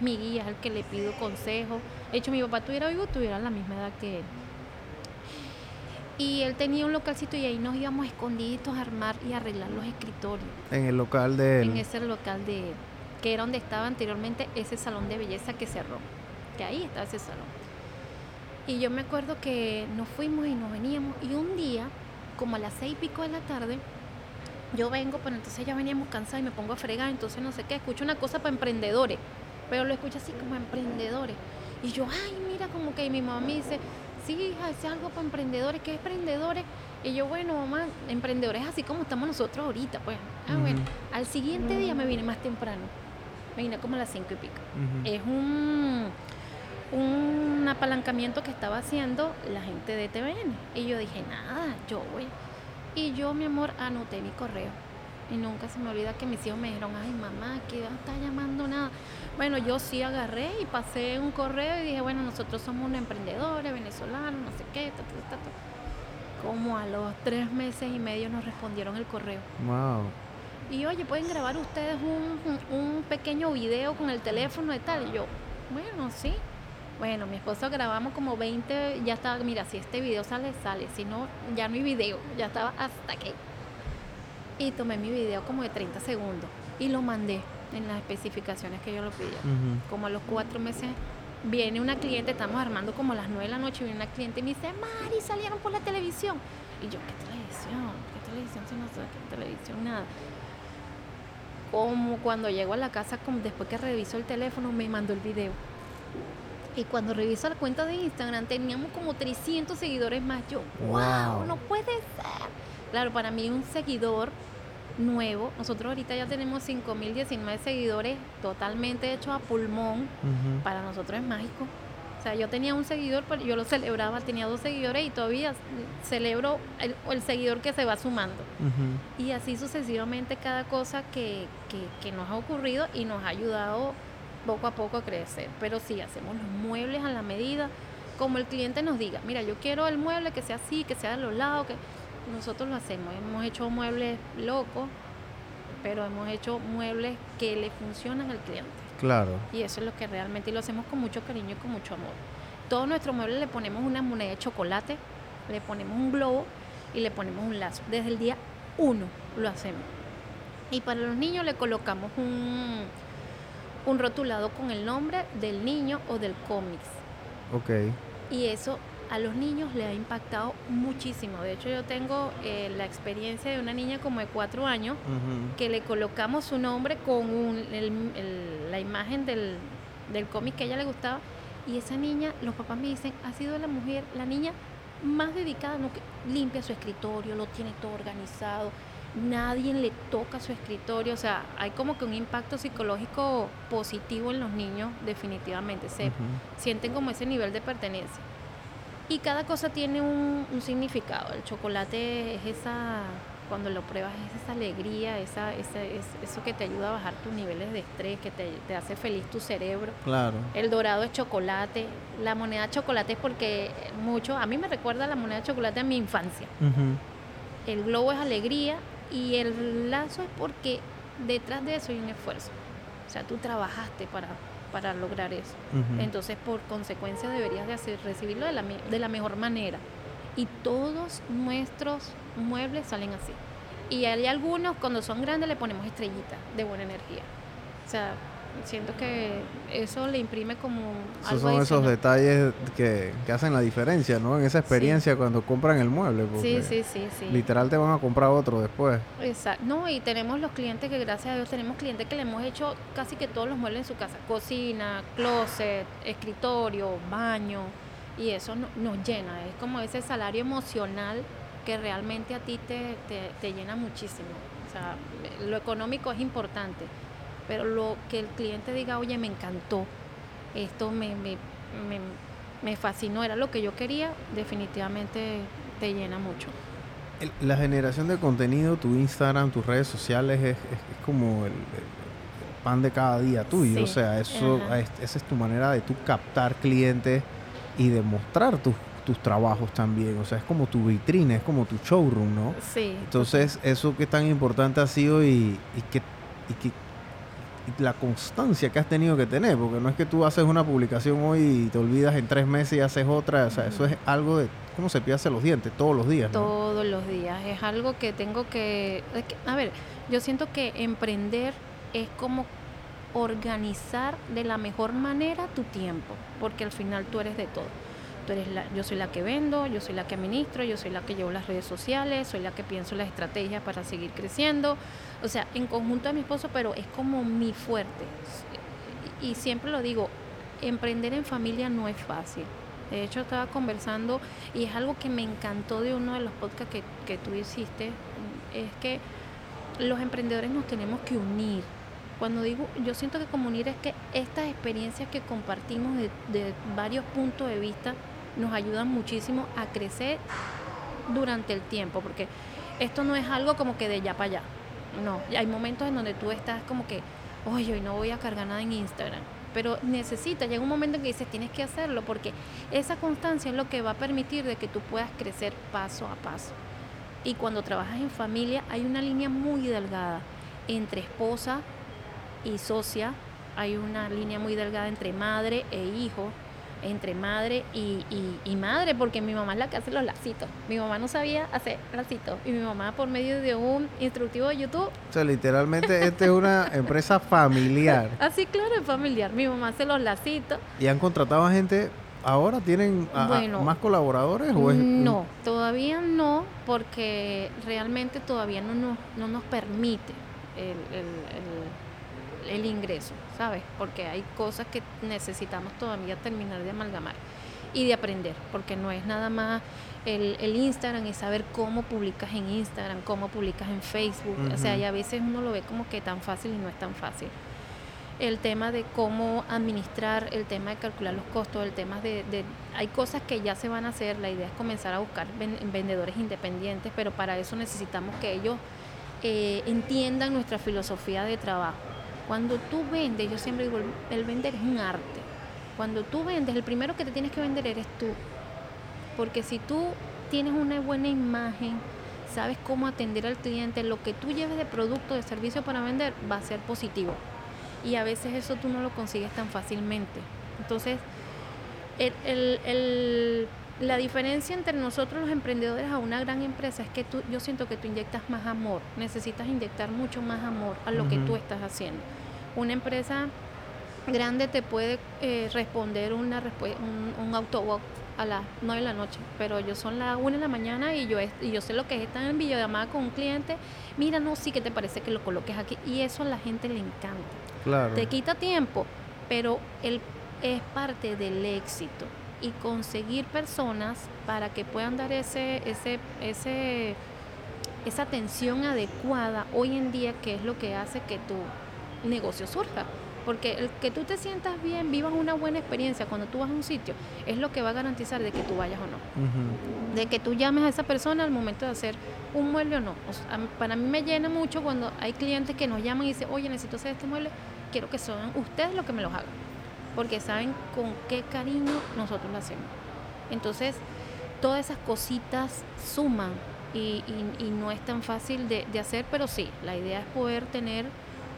mi guía, es el que le pido consejo. De hecho, mi papá tuviera vivo, tuviera la misma edad que él. Y él tenía un localcito y ahí nos íbamos escondiditos a armar y arreglar los escritorios. En el local de él. En ese local de él, que era donde estaba anteriormente ese salón de belleza que cerró. Que ahí está ese salón. Y yo me acuerdo que nos fuimos y nos veníamos y un día como a las seis y pico de la tarde, yo vengo, pero entonces ya veníamos cansados y me pongo a fregar, entonces no sé qué, escucho una cosa para emprendedores, pero lo escucho así como emprendedores. Y yo, ay, mira, como que mi mamá me dice, sí, hija, es algo para emprendedores, ¿qué es emprendedores? Y yo, bueno, mamá, emprendedores así como estamos nosotros ahorita, pues. Ah, bueno, al siguiente día me vine más temprano, me vine como a las cinco y pico. Es un, un apalancamiento que estaba haciendo la gente de TVN. Y yo dije, nada, yo voy. Y yo, mi amor, anoté mi correo. Y nunca se me olvida que mis hijos me dijeron, ay mamá, que no está llamando nada. Bueno, yo sí agarré y pasé un correo y dije, bueno, nosotros somos unos emprendedores venezolanos, no sé qué, Como a los tres meses y medio nos respondieron el correo. Wow. Y oye, pueden grabar ustedes un, un pequeño video con el teléfono y tal. Y yo, bueno, sí. Bueno, mi esposo grabamos como 20, ya estaba, mira, si este video sale, sale, si no, ya no hay video, ya estaba hasta aquí. Y tomé mi video como de 30 segundos y lo mandé en las especificaciones que yo lo pedía. Como a los cuatro meses viene una cliente, estamos armando como a las 9 de la noche, viene una cliente y me dice, Mari, salieron por la televisión. Y yo, ¿qué televisión? ¿Qué televisión? Si no sé qué televisión, nada. Como cuando llego a la casa, como después que reviso el teléfono, me mandó el video. Y cuando reviso la cuenta de Instagram teníamos como 300 seguidores más. Yo, wow, no puede ser. Claro, para mí un seguidor nuevo, nosotros ahorita ya tenemos 5.019 seguidores totalmente hechos a pulmón. Para nosotros es mágico. O sea, yo tenía un seguidor, pero yo lo celebraba, tenía dos seguidores y todavía celebro el, seguidor que se va sumando. Y así sucesivamente cada cosa que, que, que nos ha ocurrido y nos ha ayudado poco a poco crecer. Pero sí, hacemos los muebles a la medida, como el cliente nos diga, mira, yo quiero el mueble que sea así, que sea de los lados, que nosotros lo hacemos. Hemos hecho muebles locos, pero hemos hecho muebles que le funcionan al cliente. Claro. Y eso es lo que realmente lo hacemos con mucho cariño y con mucho amor. Todos nuestros muebles le ponemos una moneda de chocolate, le ponemos un globo y le ponemos un lazo. Desde el día uno lo hacemos. Y para los niños le colocamos un, un rotulado con el nombre del niño o del cómics. Ok. Y eso a los niños le ha impactado muchísimo. De hecho, yo tengo eh, la experiencia de una niña como de cuatro años que le colocamos su nombre con la imagen del, del cómic que a ella le gustaba. Y esa niña, los papás me dicen, ha sido la mujer, la niña más dedicada, no, que limpia su escritorio, lo tiene todo organizado, nadie le toca su escritorio, o sea, hay como que un impacto psicológico positivo en los niños, definitivamente, se sienten como ese nivel de pertenencia. Y cada cosa tiene un, significado, el chocolate es esa, cuando lo pruebas, es esa alegría, esa, esa es, eso que te ayuda a bajar tus niveles de estrés, que te, hace feliz tu cerebro. Claro. El dorado es chocolate, la moneda chocolate es porque mucho, a mí me recuerda la moneda chocolate a mi infancia. El globo es alegría y el lazo es porque detrás de eso hay un esfuerzo. O sea, tú trabajaste para, para lograr eso. Entonces, por consecuencia, deberías de hacer, recibirlo de la, de la mejor manera. Y todos nuestros muebles salen así. Y hay algunos, cuando son grandes, le ponemos estrellitas de buena energía. O sea, siento que eso le imprime como esos son esos detalles que, hacen la diferencia no en esa experiencia cuando compran el mueble sí sí sí sí. literal te van a comprar otro después. Exacto. No y tenemos los clientes que gracias a Dios tenemos clientes que le hemos hecho casi que todos los muebles en su casa. Cocina closet escritorio baño y eso nos llena. Es como ese salario emocional que realmente a ti te, te, te llena muchísimo. O sea lo económico es importante pero lo que el cliente diga, oye, me encantó, esto me, me, me, fascinó, era lo que yo quería, definitivamente te llena mucho. La generación de contenido, tu Instagram, tus redes sociales, es, como el, pan de cada día tuyo. o sea, eso esa es tu manera de tú captar clientes y demostrar tus, tus trabajos también. O sea, es como tu vitrina, es como tu showroom, ¿no? Sí. Entonces, eso que tan importante ha sido y, y que, y que la constancia que has tenido que tener, porque no es que tú haces una publicación hoy y te olvidas en tres meses y haces otra, o sea, eso es algo de cómo se hace los dientes todos los días. Todos los días, es algo que tengo que, a ver, yo siento que emprender es como organizar de la mejor manera tu tiempo, porque al final tú eres de todo. Tú eres la, yo soy la que vendo, yo soy la que administro, yo soy la que llevo las redes sociales, soy la que pienso las estrategias para seguir creciendo. O sea, en conjunto a mi esposo, pero es como mi fuerte. Y siempre lo digo, emprender en familia no es fácil. De hecho, estaba conversando y es algo que me encantó de uno de los podcasts que, que tú hiciste, es que los emprendedores nos tenemos que unir. Cuando digo, yo siento que como unir es que estas experiencias que compartimos de, de varios puntos de vista nos ayudan muchísimo a crecer durante el tiempo, porque esto no es algo como que de ya para allá. No, hay momentos en donde tú estás como que, oye, hoy no voy a cargar nada en Instagram. Pero necesita, llega un momento en que dices, tienes que hacerlo, porque esa constancia es lo que va a permitir de que tú puedas crecer paso a paso. Y cuando trabajas en familia hay una línea muy delgada entre esposa y socia, hay una línea muy delgada entre madre e hijo, entre madre y, y, madre, porque mi mamá es la que hace los lacitos. Mi mamá no sabía hacer lacitos. Y mi mamá, por medio de un instructivo de YouTube. O sea, literalmente, esta es una empresa familiar. Así, claro, es familiar. Mi mamá hace los lacitos. ¿Y han contratado a gente ahora? ¿Tienen más colaboradores? O no, todavía no, porque realmente todavía no nos, no nos permite el, el el ingreso, ¿sabes? Porque hay cosas que necesitamos todavía terminar de amalgamar y de aprender, porque no es nada más el, Instagram y saber cómo publicas en Instagram, cómo publicas en Facebook, o sea, y a veces uno lo ve como que tan fácil y no es tan fácil. El tema de cómo administrar, el tema de calcular los costos, el tema de, Hay cosas que ya se van a hacer, la idea es comenzar a buscar vendedores independientes, pero para eso necesitamos que ellos eh, entiendan nuestra filosofía de trabajo cuando tú vendes, yo siempre digo, el vender es un arte. Cuando tú vendes, el primero que te tienes que vender eres tú. Porque si tú tienes una buena imagen, sabes cómo atender al cliente, lo que tú lleves de producto, de servicio para vender, va a ser positivo. Y a veces eso tú no lo consigues tan fácilmente. Entonces, la diferencia entre nosotros los emprendedores a una gran empresa es que tú, yo siento que tú inyectas más amor, necesitas inyectar mucho más amor a lo que tú estás haciendo. Una empresa grande te puede eh, responder una un, un autowalk a las 9 de la noche, pero yo son las 1 de la mañana y yo, y yo sé lo que es estar en videollamada con un cliente, mira, no, sí que te parece que lo coloques aquí, y eso a la gente le encanta. Claro. Te quita tiempo, pero el, es parte del éxito y conseguir personas para que puedan dar ese, ese, ese, esa atención adecuada hoy en día, que es lo que hace que tu negocio surja. Porque el que tú te sientas bien, vivas una buena experiencia cuando tú vas a un sitio, es lo que va a garantizar de que tú vayas o no. De que tú llames a esa persona al momento de hacer un mueble o no. para mí me llena mucho cuando hay clientes que nos llaman y dicen, oye, necesito hacer este mueble, quiero que sean ustedes los que me los hagan. Porque saben con qué cariño nosotros lo hacemos. Entonces, todas esas cositas suman y, no es tan fácil de, de hacer, pero sí, la idea es poder tener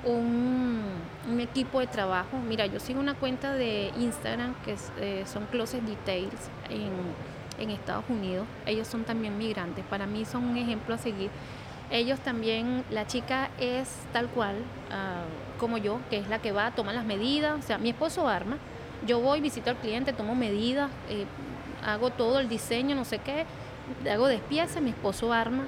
un, equipo de trabajo. Mira, yo sigo una cuenta de Instagram que eh, son Closet Details en, Estados Unidos. Ellos son también migrantes. Para mí son un ejemplo a seguir. Ellos también, la chica es tal cual ah, como yo, que es la que va, toma las medidas. O sea, mi esposo arma. Yo voy, visito al cliente, tomo medidas, eh, hago todo el diseño, no sé qué. Hago despieza, mi esposo arma,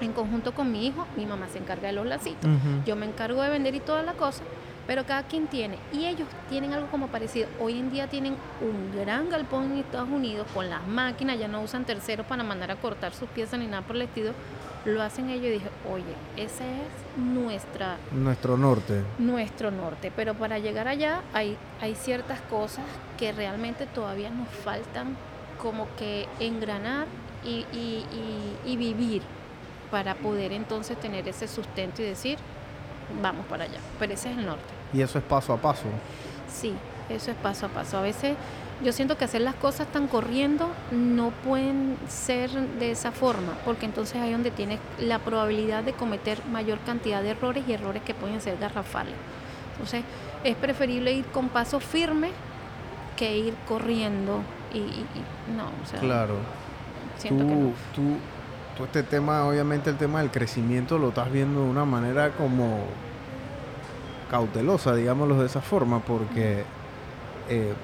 en conjunto con mi hijo, mi mamá se encarga de los lacitos, yo me encargo de vender y toda la cosa, pero cada quien tiene. Y ellos tienen algo como parecido. Hoy en día tienen un gran galpón en Estados Unidos con las máquinas, ya no usan terceros para mandar a cortar sus piezas ni nada por el estilo. Lo hacen ellos y dije, oye, ese es nuestra... Nuestro norte. Nuestro norte. Pero para llegar allá hay, hay ciertas cosas que realmente todavía nos faltan como que engranar y, y, y vivir para poder entonces tener ese sustento y decir, vamos para allá. Pero ese es el norte. Y eso es paso a paso. Sí, eso es paso a paso. A veces yo siento que hacer las cosas tan corriendo no pueden ser de esa forma, porque entonces ahí donde tienes la probabilidad de cometer mayor cantidad de errores y errores que pueden ser garrafales. Entonces es preferible ir con paso firme que ir corriendo y, no, o sea, claro. Siento que no. tú este tema, obviamente el tema del crecimiento lo estás viendo de una manera como cautelosa, digámoslo de esa forma, porque eh,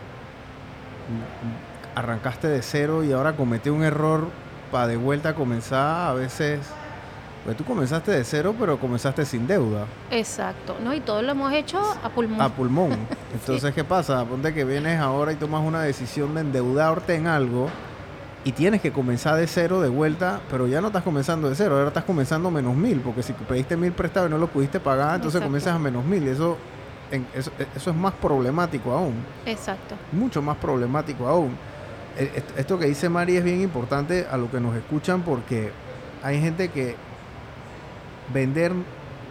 arrancaste de cero y ahora cometí un error para de vuelta comenzar a veces pues tú comenzaste de cero, pero comenzaste sin deuda. Exacto, ¿no? Y todo lo hemos hecho a pulmón. A pulmón. Entonces, ¿qué pasa? Ponte que vienes ahora y tomas una decisión de endeudarte en algo y tienes que comenzar de cero de vuelta, pero ya no estás comenzando de cero, ahora estás comenzando menos mil, porque si pediste mil prestado y no lo pudiste pagar, entonces comienzas a menos mil. Eso, eso, eso es más problemático aún. Exacto. Mucho más problemático aún. E, esto que dice Mari es bien importante a lo que nos escuchan porque hay gente que vender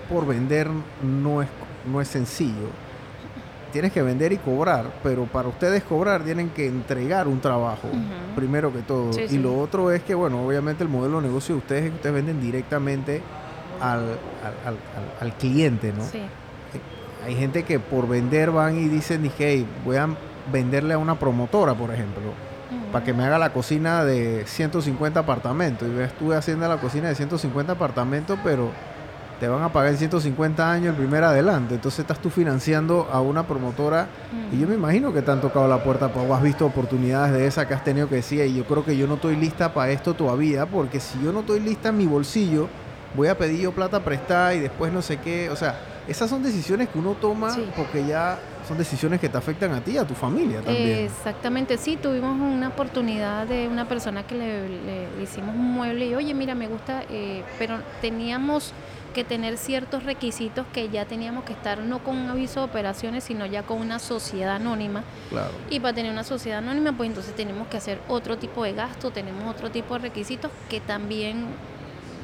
por vender no es, no es sencillo. Tienes que vender y cobrar, pero para ustedes cobrar tienen que entregar un trabajo, primero que todo. y lo otro es que, bueno, obviamente el modelo de negocio de ustedes es que ustedes venden directamente al, al, cliente, ¿no? Sí. Hay gente que por vender van y dicen, hey, voy a venderle a una promotora, por ejemplo para que me haga la cocina de 150 apartamentos. Y yo estuve haciendo la cocina de 150 apartamentos, pero te van a pagar en 150 años el primer adelante. Entonces estás tú financiando a una promotora y yo me imagino que te han tocado la puerta, pues has visto oportunidades de esa que has tenido que decir, y yo creo que yo no estoy lista para esto todavía, porque si yo no estoy lista en mi bolsillo, voy a pedir yo plata prestada y después no sé qué. O sea, esas son decisiones que uno toma porque ya son decisiones que te afectan a ti y a tu familia también. Exactamente, sí, tuvimos una oportunidad de una persona que le, hicimos un mueble y, oye, mira, me gusta, eh, pero teníamos que tener ciertos requisitos que ya teníamos que estar no con un aviso de operaciones, sino ya con una sociedad anónima. Claro. Y para tener una sociedad anónima, pues entonces tenemos que hacer otro tipo de gasto, tenemos otro tipo de requisitos que también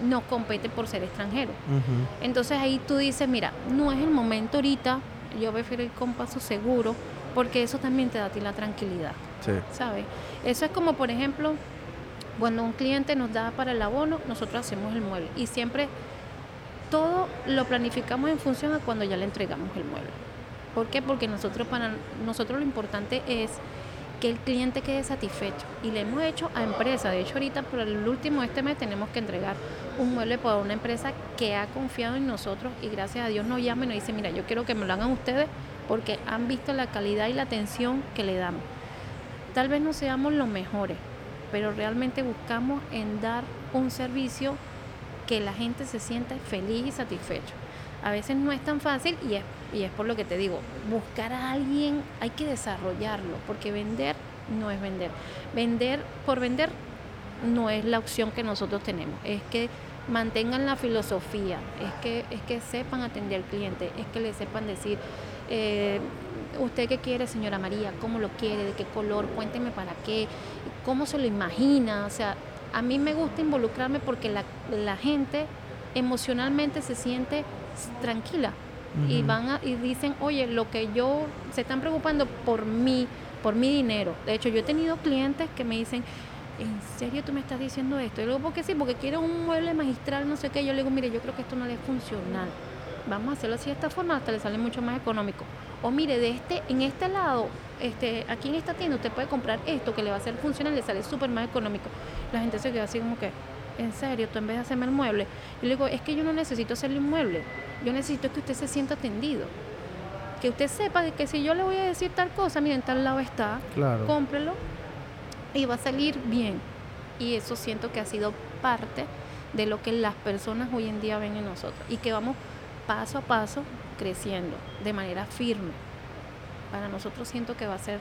nos compete por ser extranjero. Entonces ahí tú dices, mira, no es el momento ahorita yo prefiero ir con paso seguro porque eso también te da a ti la tranquilidad. Sí. ¿Sabes? Eso es como, por ejemplo, cuando un cliente nos da para el abono, nosotros hacemos el mueble. Y siempre lo planificamos en función a cuando ya le entregamos el mueble. ¿Por qué? Porque nosotros, para nosotros lo importante es que el cliente quede satisfecho. Y le hemos hecho a empresa. De hecho, ahorita por el último este mes tenemos que entregar un mueble para una empresa que ha confiado en nosotros y gracias a Dios nos llama y nos dice, mira, yo quiero que me lo hagan ustedes porque han visto la calidad y la atención que le damos. Tal vez no seamos los mejores, pero realmente buscamos en dar un servicio que la gente se sienta feliz y satisfecho. A veces no es tan fácil y es, y es por lo que te digo, buscar a alguien hay que desarrollarlo, porque vender no es vender. Vender por vender no es la opción que nosotros tenemos, es que mantengan la filosofía, es que, es que sepan atender al cliente, es que le sepan decir, eh, ¿usted qué quiere, señora María? ¿Cómo lo quiere? ¿De qué color? Cuénteme para qué, cómo se lo imagina. O sea, a mí me gusta involucrarme porque la, la gente emocionalmente se siente tranquila y van a, y dicen, oye, lo que yo, se están preocupando por mí, por mi dinero. De hecho, yo he tenido clientes que me dicen, ¿en serio tú me estás diciendo esto? Y luego, porque sí, porque quiero un mueble magistral, no sé qué. Yo le digo, mire, yo creo que esto no le es funcional. Vamos a hacerlo así de esta forma, hasta le sale mucho más económico. O mire, de este, en este lado, este, aquí en esta tienda usted puede comprar esto que le va a ser funcional, le sale súper más económico. La gente se queda así como que, en serio, tú en vez de hacerme el mueble. Y le digo, es que yo no necesito hacerle un mueble. Yo necesito que usted se sienta atendido. Que usted sepa de que si yo le voy a decir tal cosa, miren, tal lado está, cómprelo y va a salir bien. Y eso siento que ha sido parte de lo que las personas hoy en día ven en nosotros y que vamos paso a paso creciendo de manera firme. Para nosotros siento que va a ser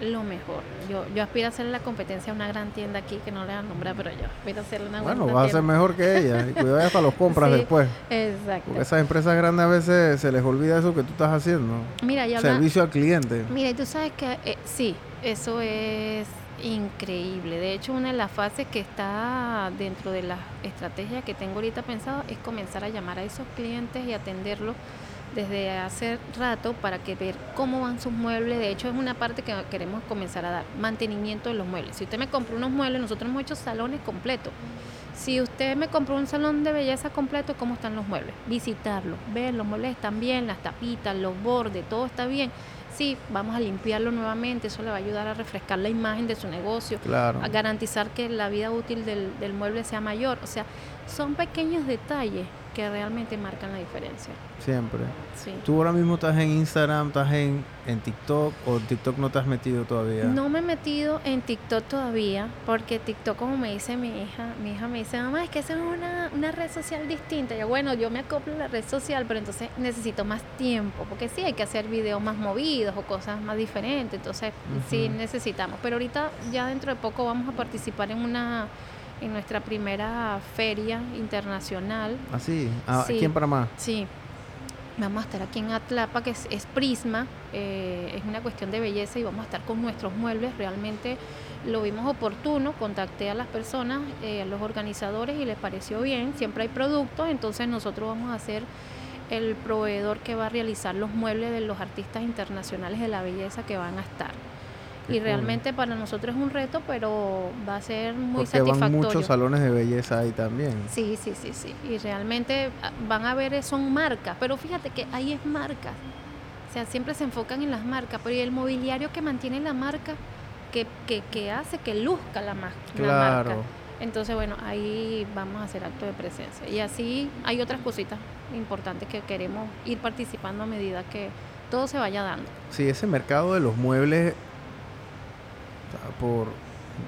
lo mejor. Yo, yo aspiro a hacer la competencia a una gran tienda aquí que no le han nombrado, pero yo aspiro a hacer una Bueno, va a ser mejor que ella. Y cuidado hasta los compras después. Exacto. Porque esas empresas grandes a veces se les olvida eso que tú estás haciendo. Mira, ya Servicio al cliente. Mira, y tú sabes que eh, sí, eso es increíble. De hecho, una de las fases que está dentro de la estrategia que tengo ahorita pensado es comenzar a llamar a esos clientes y atenderlos desde hace rato para que ver cómo van sus muebles. De hecho, es una parte que queremos comenzar a dar, mantenimiento de los muebles. Si usted me compró unos muebles, nosotros hemos hecho salones completos. Si usted me compró un salón de belleza completo, ¿cómo están los muebles? Visitarlo, ver, los muebles están bien, las tapitas, los bordes, todo está bien. Sí, vamos a limpiarlo nuevamente, eso le va a ayudar a refrescar la imagen de su negocio, a garantizar que la vida útil del, del mueble sea mayor. O sea, son pequeños detalles que realmente marcan la diferencia. Siempre. Sí. Tú ahora mismo estás en Instagram, estás en, en TikTok o TikTok no te has metido todavía? No me he metido en TikTok todavía porque TikTok, como me dice mi hija, mi hija me dice, mamá, es que esa es una, una red social distinta. yo, bueno, yo me acoplo a la red social, pero entonces necesito más tiempo porque sí hay que hacer videos más movidos o cosas más diferentes. Entonces sí necesitamos. Pero ahorita ya dentro de poco vamos a participar en una en nuestra primera feria internacional. ¿Ah, sí? Ah, ¿Aquí en Panamá? Sí, Vamos a estar aquí en Atlapa, que es, Prisma, eh, es una cuestión de belleza y vamos a estar con nuestros muebles. Realmente lo vimos oportuno, contacté a las personas, eh, a los organizadores y les pareció bien. Siempre hay productos, entonces nosotros vamos a ser el proveedor que va a realizar los muebles de los artistas internacionales de la belleza que van a estar y realmente para nosotros es un reto, pero va a ser muy Porque satisfactorio. Van muchos salones de belleza ahí también. Sí, sí, sí, sí. Y realmente ah, van a ver, son marcas, pero fíjate que ahí es marcas. O sea, siempre se enfocan en las marcas, pero ¿y el mobiliario que mantiene la marca? Que, que, que hace que luzca la, la marca. Entonces, bueno, ahí vamos a hacer acto de presencia. Y así hay otras cositas importantes que queremos ir participando a medida que todo se vaya dando. Sí, ese mercado de los muebles por,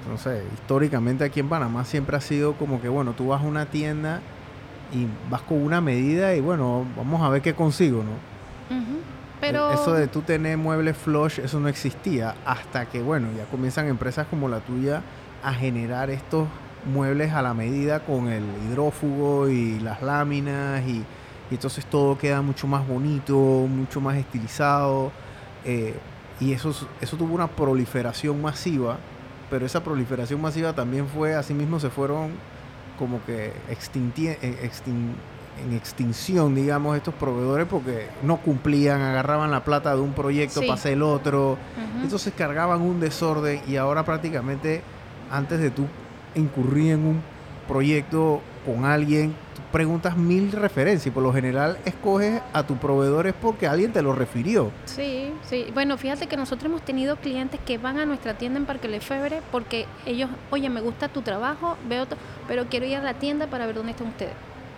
no sé, históricamente aquí en Panamá siempre ha sido como que, bueno, tú vas a una tienda y vas con una medida y bueno, vamos a ver qué consigo, ¿no? Pero... Eso de tú tener muebles flush, eso no existía hasta que, bueno, ya comienzan empresas como la tuya a generar estos muebles a la medida con el hidrófugo y las láminas y, entonces todo queda mucho más bonito, mucho más estilizado. Eh, y eso, eso tuvo una proliferación masiva, pero esa proliferación masiva también fue, asimismo se fueron como que eh, en extinción, digamos, estos proveedores porque no cumplían, agarraban la plata de un proyecto para hacer el otro, entonces cargaban un desorden y ahora prácticamente antes de tú incurrir en un proyecto con alguien, preguntas mil referencias y por lo general escoges a tu proveedor es porque alguien te lo refirió. Sí, sí. Bueno, fíjate que nosotros hemos tenido clientes que van a nuestra tienda en Parque Lefebvre porque ellos, oye, me gusta tu trabajo, veo, pero quiero ir a la tienda para ver dónde están ustedes.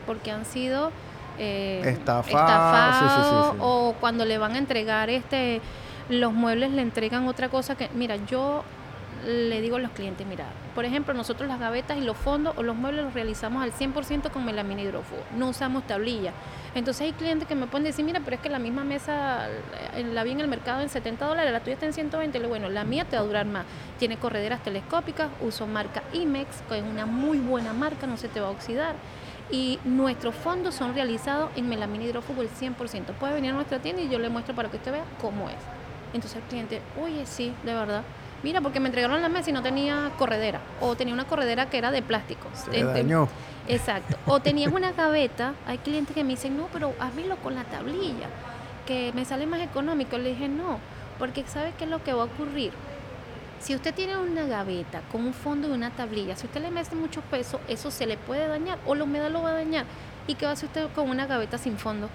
Porque han sido eh, estafados o cuando le van a entregar este los muebles le entregan otra cosa que, mira, yo le digo a los clientes, mira, por ejemplo, nosotros las gavetas y los fondos o los muebles los realizamos al 100% con melamina hidrófugo, no usamos tablilla. Entonces hay clientes que me pueden decir, mira, pero es que la misma mesa eh, la vi en el mercado en 70 dólares, la tuya está en 120, bueno, la mía te va a durar más. Tiene correderas telescópicas, uso marca IMEX, que es una muy buena marca, no se te va a oxidar. Y nuestros fondos son realizados en melamina hidrófugo el 100%. Puede venir a nuestra tienda y yo le muestro para que usted vea cómo es. Entonces el cliente, oye, sí, de verdad mira, porque me entregaron la mesa y no tenía corredera, o tenía una corredera que era de plástico. Se dañó. Exacto. O tenías una gaveta, hay clientes que me dicen, no, pero hazlo con la tablilla, que me sale más económico. Le dije, no, porque ¿sabe qué es lo que va a ocurrir? Si usted tiene una gaveta con un fondo y una tablilla, si usted le mete mucho peso, eso se le puede dañar o la humedad lo va a dañar. ¿Y qué va a hacer usted con una gaveta sin fondo?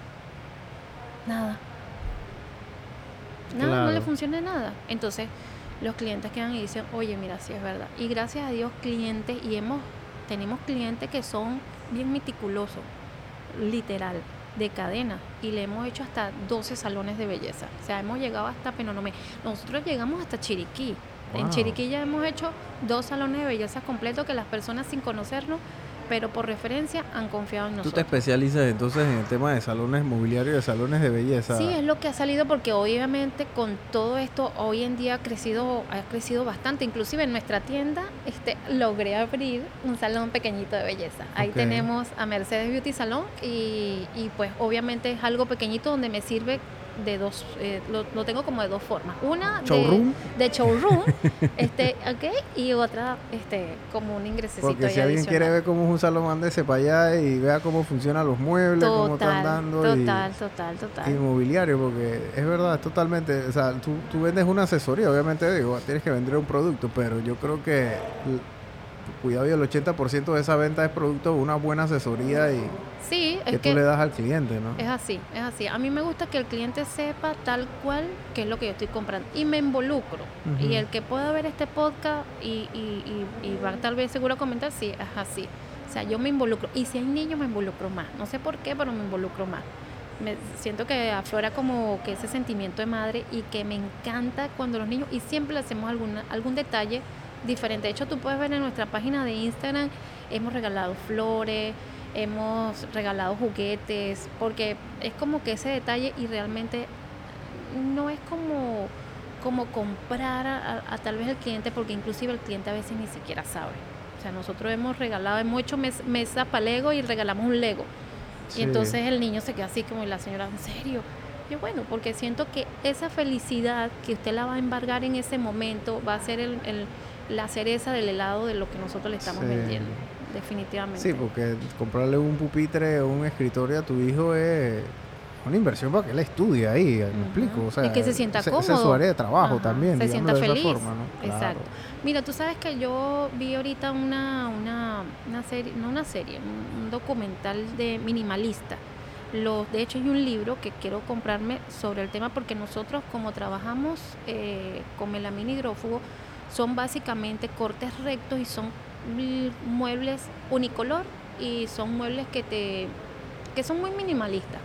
Nada. Nada, no le funciona nada. Entonces, los clientes quedan y dicen, oye, mira, sí es verdad. Y gracias a Dios, clientes, y hemos, tenemos clientes que son bien meticulosos, literal, de cadena, y le hemos hecho hasta 12 salones de belleza. O sea, hemos llegado hasta Penonomé. Nosotros llegamos hasta Chiriquí. En Chiriquí ya hemos hecho dos salones de belleza completos que las personas sin conocernos pero por referencia han confiado en nosotros. ¿Tú te especializas entonces en el tema de salones mobiliarios, de salones de belleza? Sí, es lo que ha salido porque obviamente con todo esto hoy en día ha crecido, ha crecido bastante. Inclusive en nuestra tienda este, logré abrir un salón pequeñito de belleza. Ahí tenemos a Mercedes Beauty Salón y, y pues obviamente es algo pequeñito donde me sirve de dos, eh, lo, tengo como de dos formas. Una de, de, showroom, este, ok, y otra este, como un ingresecito. Porque si alguien quiere ver cómo es un salón, mándese para allá y vea cómo funcionan los muebles, cómo están dando. Total, total, total. Inmobiliario, porque es verdad, totalmente, o sea, tú, tú vendes una asesoría, obviamente digo, tienes que vender un producto, pero yo creo que cuidado y el 80% de esa venta es producto de una buena asesoría y sí, que tú le das al cliente, ¿no? Es así, es así. A mí me gusta que el cliente sepa tal cual qué es lo que yo estoy comprando y me involucro. Y el que pueda ver este podcast y, y, y, va tal vez seguro a comentar, sí, es así. O sea, yo me involucro. Y si hay niños, me involucro más. No sé por qué, pero me involucro más. me siento que aflora como que ese sentimiento de madre y que me encanta cuando los niños, y siempre le hacemos alguna, algún detalle diferente. De hecho, tú puedes ver en nuestra página de Instagram, hemos regalado flores, hemos regalado juguetes, porque es como que ese detalle y realmente no es como, como comprar a, tal vez el cliente, porque inclusive el cliente a veces ni siquiera sabe. O sea, nosotros hemos regalado, hemos hecho mesa para Lego y regalamos un Lego. Y entonces el niño se queda así como, y la señora, ¿en serio? Yo, bueno, porque siento que esa felicidad que usted la va a embargar en ese momento va a ser el, la cereza del helado de lo que nosotros le estamos vendiendo, definitivamente. Sí, porque comprarle un pupitre o un escritorio a tu hijo es una inversión para que él estudie ahí, me explico. O sea, y que se sienta cómodo. Esa es su área de trabajo también. Se sienta feliz. Exacto. Mira, tú sabes que yo vi ahorita una, una, una serie, no una serie, un, documental de minimalista. Los, de hecho, hay un libro que quiero comprarme sobre el tema porque nosotros, como trabajamos eh, con melamina hidrófugo, son básicamente cortes rectos y son muebles unicolor y son muebles que te que son muy minimalistas.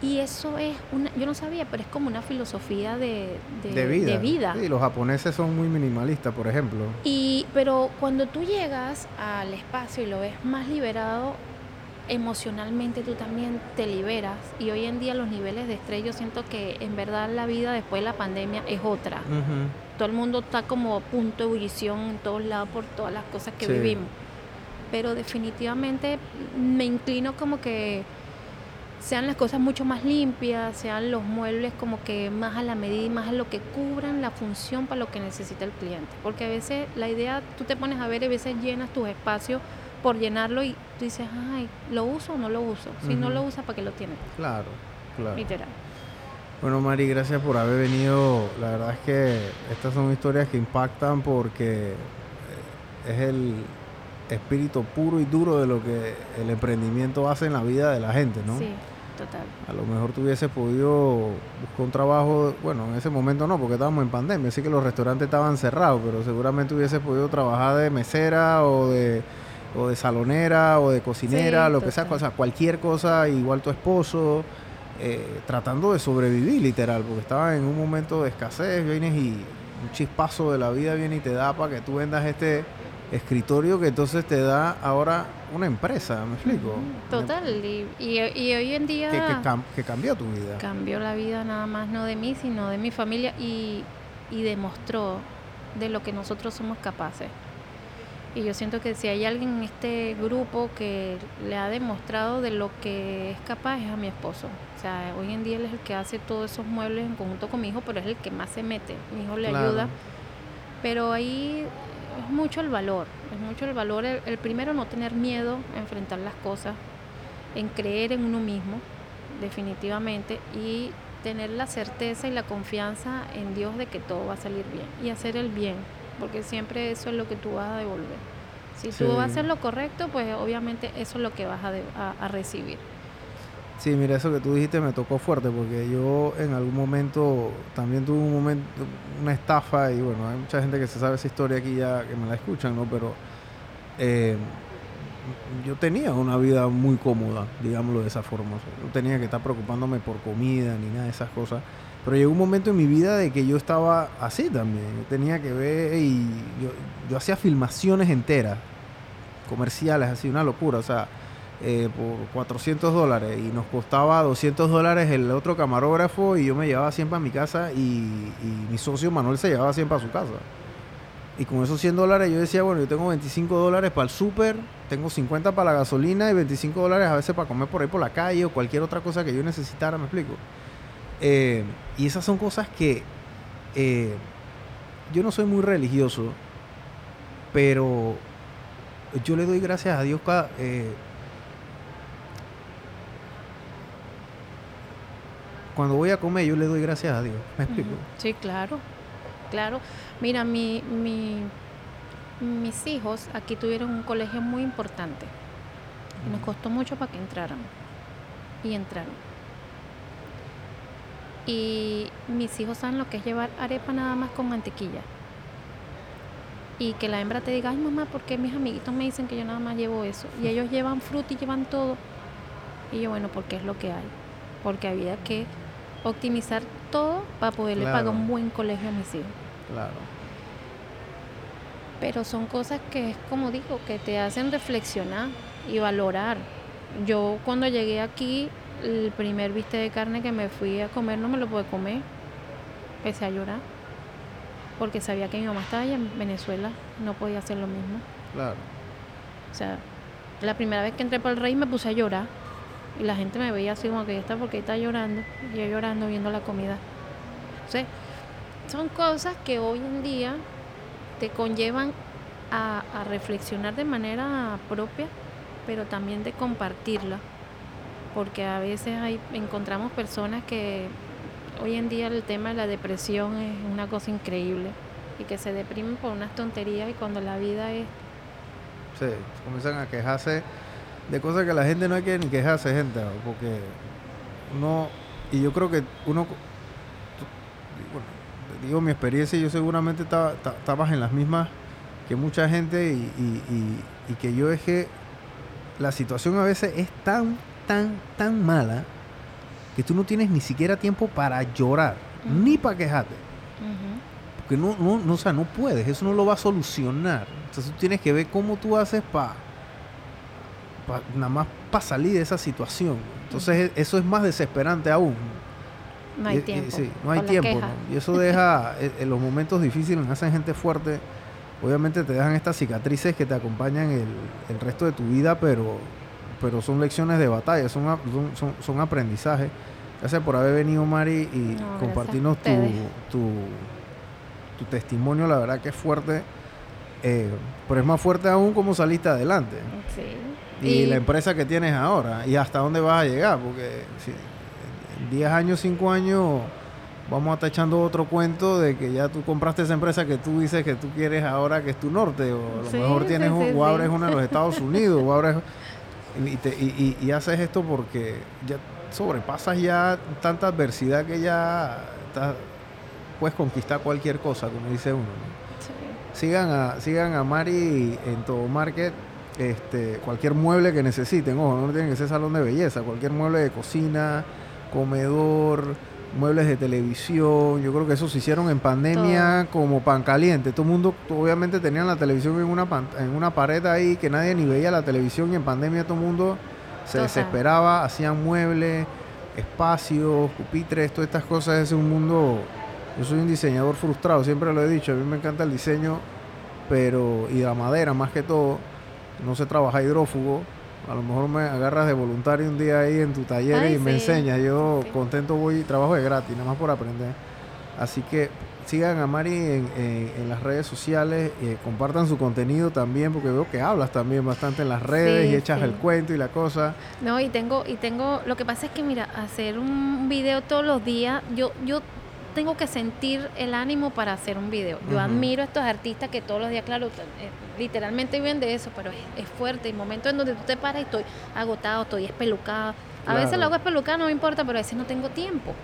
Y eso es una, yo no sabía, pero es como una filosofía de, de, vida. Sí, los japoneses son muy minimalistas, por ejemplo. Y, pero cuando tú llegas al espacio y lo ves más liberado, emocionalmente tú también te liberas. Y hoy en día los niveles de estrés, yo siento que en verdad la vida después de la pandemia es otra. Todo el mundo está como a punto de ebullición en todos lados por todas las cosas que vivimos. Pero definitivamente me inclino como que sean las cosas mucho más limpias, sean los muebles como que más a la medida y más a lo que cubran la función para lo que necesita el cliente. Porque a veces la idea, tú te pones a ver, a veces llenas tus espacios por llenarlo y tú dices, ay, ¿lo uso o no lo uso? Si no lo usas, ¿para qué lo tienes? Claro, claro. Literal. Bueno, Mari, gracias por haber venido. La verdad es que estas son historias que impactan porque eh, es el espíritu puro y duro de lo que el emprendimiento hace en la vida de la gente, ¿no? Sí. Total. A lo mejor tú hubieses podido buscar un trabajo, bueno, en ese momento no, porque estábamos en pandemia, así que los restaurantes estaban cerrados, pero seguramente hubieses podido trabajar de mesera o de, o de salonera o de cocinera, lo que sea, o sea, cualquier cosa, igual tu esposo, eh, tratando de sobrevivir literal, porque estaba en un momento de escasez, vienes y un chispazo de la vida viene y te da para que tú vendas este escritorio que entonces te da ahora una empresa, ¿me explico? Total, y, y, hoy en día... Que, cambió tu vida. Cambió la vida nada más, no de mí, sino de mi familia y, y demostró de lo que nosotros somos capaces. Y yo siento que si hay alguien en este grupo que le ha demostrado de lo que es capaz es a mi esposo. O sea, hoy en día él es el que hace todos esos muebles en conjunto con mi hijo, pero es el que más se mete. Mi hijo le ayuda. Pero ahí es mucho el valor, es mucho el valor, el, primero no tener miedo a enfrentar las cosas, en creer en uno mismo, definitivamente, y tener la certeza y la confianza en Dios de que todo va a salir bien y hacer el bien, porque siempre eso es lo que tú vas a devolver. Si tú vas a hacer lo correcto, pues obviamente eso es lo que vas a recibir. Sí, mira, eso que tú dijiste me tocó fuerte porque yo en algún momento también tuve un momento, una estafa y bueno, hay mucha gente que se sabe esa historia aquí ya que me la escuchan, ¿no? Pero eh, yo tenía una vida muy cómoda, digámoslo de esa forma. no tenía que estar preocupándome por comida ni nada de esas cosas. Pero llegó un momento en mi vida de que yo estaba así también. Yo tenía que ver y yo, yo hacía filmaciones enteras, comerciales, así, una locura. O sea, eh, por 400 dólares y nos costaba 200 dólares el otro camarógrafo y yo me llevaba siempre a mi casa y, mi socio Manuel se llevaba siempre a su casa. Y con esos 100 dólares yo decía, bueno, yo tengo 25 dólares para el súper, tengo 50 para la gasolina y 25 dólares a veces para comer por ahí por la calle o cualquier otra cosa que yo necesitara, me explico. Eh, y esas son cosas que eh, yo no soy muy religioso, pero yo le doy gracias a Dios cada, cuando voy a comer yo le doy gracias a Dios. ¿Me explico? Sí, claro, claro. Mira, mi, mi, mis hijos aquí tuvieron un colegio muy importante. Y nos costó mucho para que entraran. Y entraron. Y mis hijos saben lo que es llevar arepa nada más con mantequilla. Y que la hembra te diga, ay mamá, ¿por qué mis amiguitos me dicen que yo nada más llevo eso? Y ellos llevan fruta y llevan todo Y yo, bueno, porque es lo que hay. Porque había que optimizar todo para poderle pagar un buen colegio a mis hijos. Claro. Pero son cosas que es como digo, que te hacen reflexionar y valorar. Yo cuando llegué aquí, el primer viste de carne que me fui a comer no me lo pude comer. Empecé a llorar. Porque sabía que mi mamá estaba allá en Venezuela, no podía hacer lo mismo. Claro. O sea, la primera vez que entré por el rey me puse a llorar. Y la gente me veía así como que está porque está llorando. Y yo llorando viendo la comida. O son cosas que hoy en día te conllevan a, a reflexionar de manera propia, pero también de compartirla. Porque a veces hay, encontramos personas que hoy en día el tema de la depresión es una cosa increíble y que se deprimen por unas tonterías y cuando la vida es... Sí, comienzan a quejarse de cosas que la gente no hay que ni quejarse, gente, porque no... Y yo creo que uno... Bueno, digo mi experiencia, yo seguramente estaba, estabas en las mismas que mucha gente y, y, y que yo es que la situación a veces es tan, tan, tan mala que tú no tienes ni siquiera tiempo para llorar, ni para quejarte. Porque no, no, no, o sea, no puedes, eso no lo va a solucionar. Entonces tú tienes que ver cómo tú haces para, nada más para salir de esa situación. Entonces eso es más desesperante aún. No hay tiempo. sí, no hay tiempo. Y eso deja, en e, los momentos difíciles, hacen gente fuerte. Obviamente te dejan estas cicatrices que te acompañan el, el resto de tu vida, pero pero son lecciones de batalla, son, son, son aprendizajes. Gracias por haber venido, Mari, y compartirnos tu, tu, testimonio. La verdad que es fuerte, eh, pero es más fuerte aún como saliste adelante. Sí. Y, la empresa que tienes ahora, y hasta dónde vas a llegar, porque si, en 10 años, 5 años vamos a estar echando otro cuento de que ya tú compraste esa empresa que tú dices que tú quieres ahora que es tu norte, o a lo mejor tienes o abres una en los Estados Unidos, o abres y, haces esto porque ya sobrepasas ya tanta adversidad que ya puedes conquistar cualquier cosa, como dice uno. Sigan, a, sigan a Mari en todo market. Este, cualquier mueble que necesiten, ojo, no tienen que ser salón de belleza, cualquier mueble de cocina, comedor, muebles de televisión. Yo creo que eso se hicieron en pandemia como pan caliente. Todo el mundo, obviamente, tenían la televisión en una, en una pared ahí que nadie ni veía la televisión y en pandemia todo el mundo se desesperaba, hacían muebles, espacios, pupitres, todas estas cosas. Es un mundo. Yo soy un diseñador frustrado, siempre lo he dicho. A mí me encanta el diseño, pero y la madera más que todo. No sé trabajar hidrófugo a lo mejor me agarras de voluntario un día ahí en tu taller y me enseñas. Yo contento voy y trabajo de gratis, nada más por aprender. Así que sigan a Mari en, las redes sociales, eh, compartan su contenido también, porque veo que hablas también bastante en las redes y echas el cuento y la cosa. No, y tengo, y tengo, lo que pasa es que mira, hacer un video todos los días, yo, yo tengo que sentir el ánimo para hacer un video. Yo admiro a estos artistas que todos los días, claro, eh, literalmente viven de eso, pero es, fuerte. Hay momentos en donde tú te paras y estoy agotado, estoy espelucado. A veces lo hago espelucado, no me importa, pero a veces no tengo tiempo.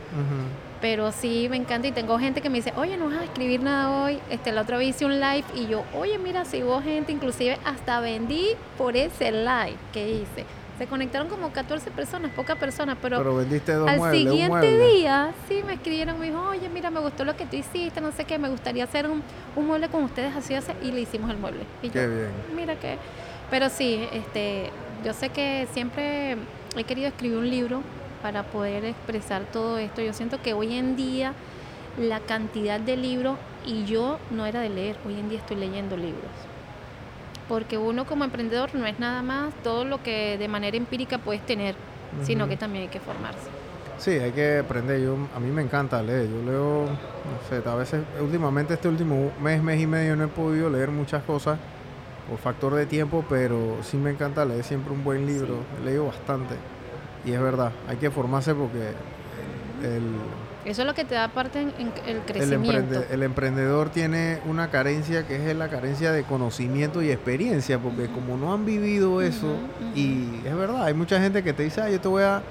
Pero sí me encanta y tengo gente que me dice, oye, no vas a escribir nada hoy. Este, la otra vez hice un live y yo, oye, mira, si hubo gente, inclusive hasta vendí por ese live que hice. Se conectaron como 14 personas, pocas personas, pero, pero vendiste dos al siguiente día sí me escribieron, me dijo, oye, mira, me gustó lo que tú hiciste, no sé qué, me gustaría hacer un, mueble con ustedes así, así, y le hicimos el mueble. Y qué bien. Mira que, pero sí, este, yo sé que siempre he querido escribir un libro para poder expresar todo esto. Yo siento que hoy en día la cantidad de libros, y yo no era de leer, hoy en día estoy leyendo libros porque uno como emprendedor no es nada más todo lo que de manera empírica puedes tener, sino que también hay que formarse. Sí, hay que aprender. Yo, a mí me encanta leer. Yo leo, no sé, a veces, últimamente este último mes, mes y medio no he podido leer muchas cosas por factor de tiempo, pero sí me encanta leer siempre un buen libro. He leído bastante. Y es verdad, hay que formarse porque el eso es lo que te da parte en, el crecimiento. El, emprendedor tiene una carencia que es la carencia de conocimiento y experiencia, porque como no han vivido eso, y es verdad, hay mucha gente que te dice, ah, yo te voy a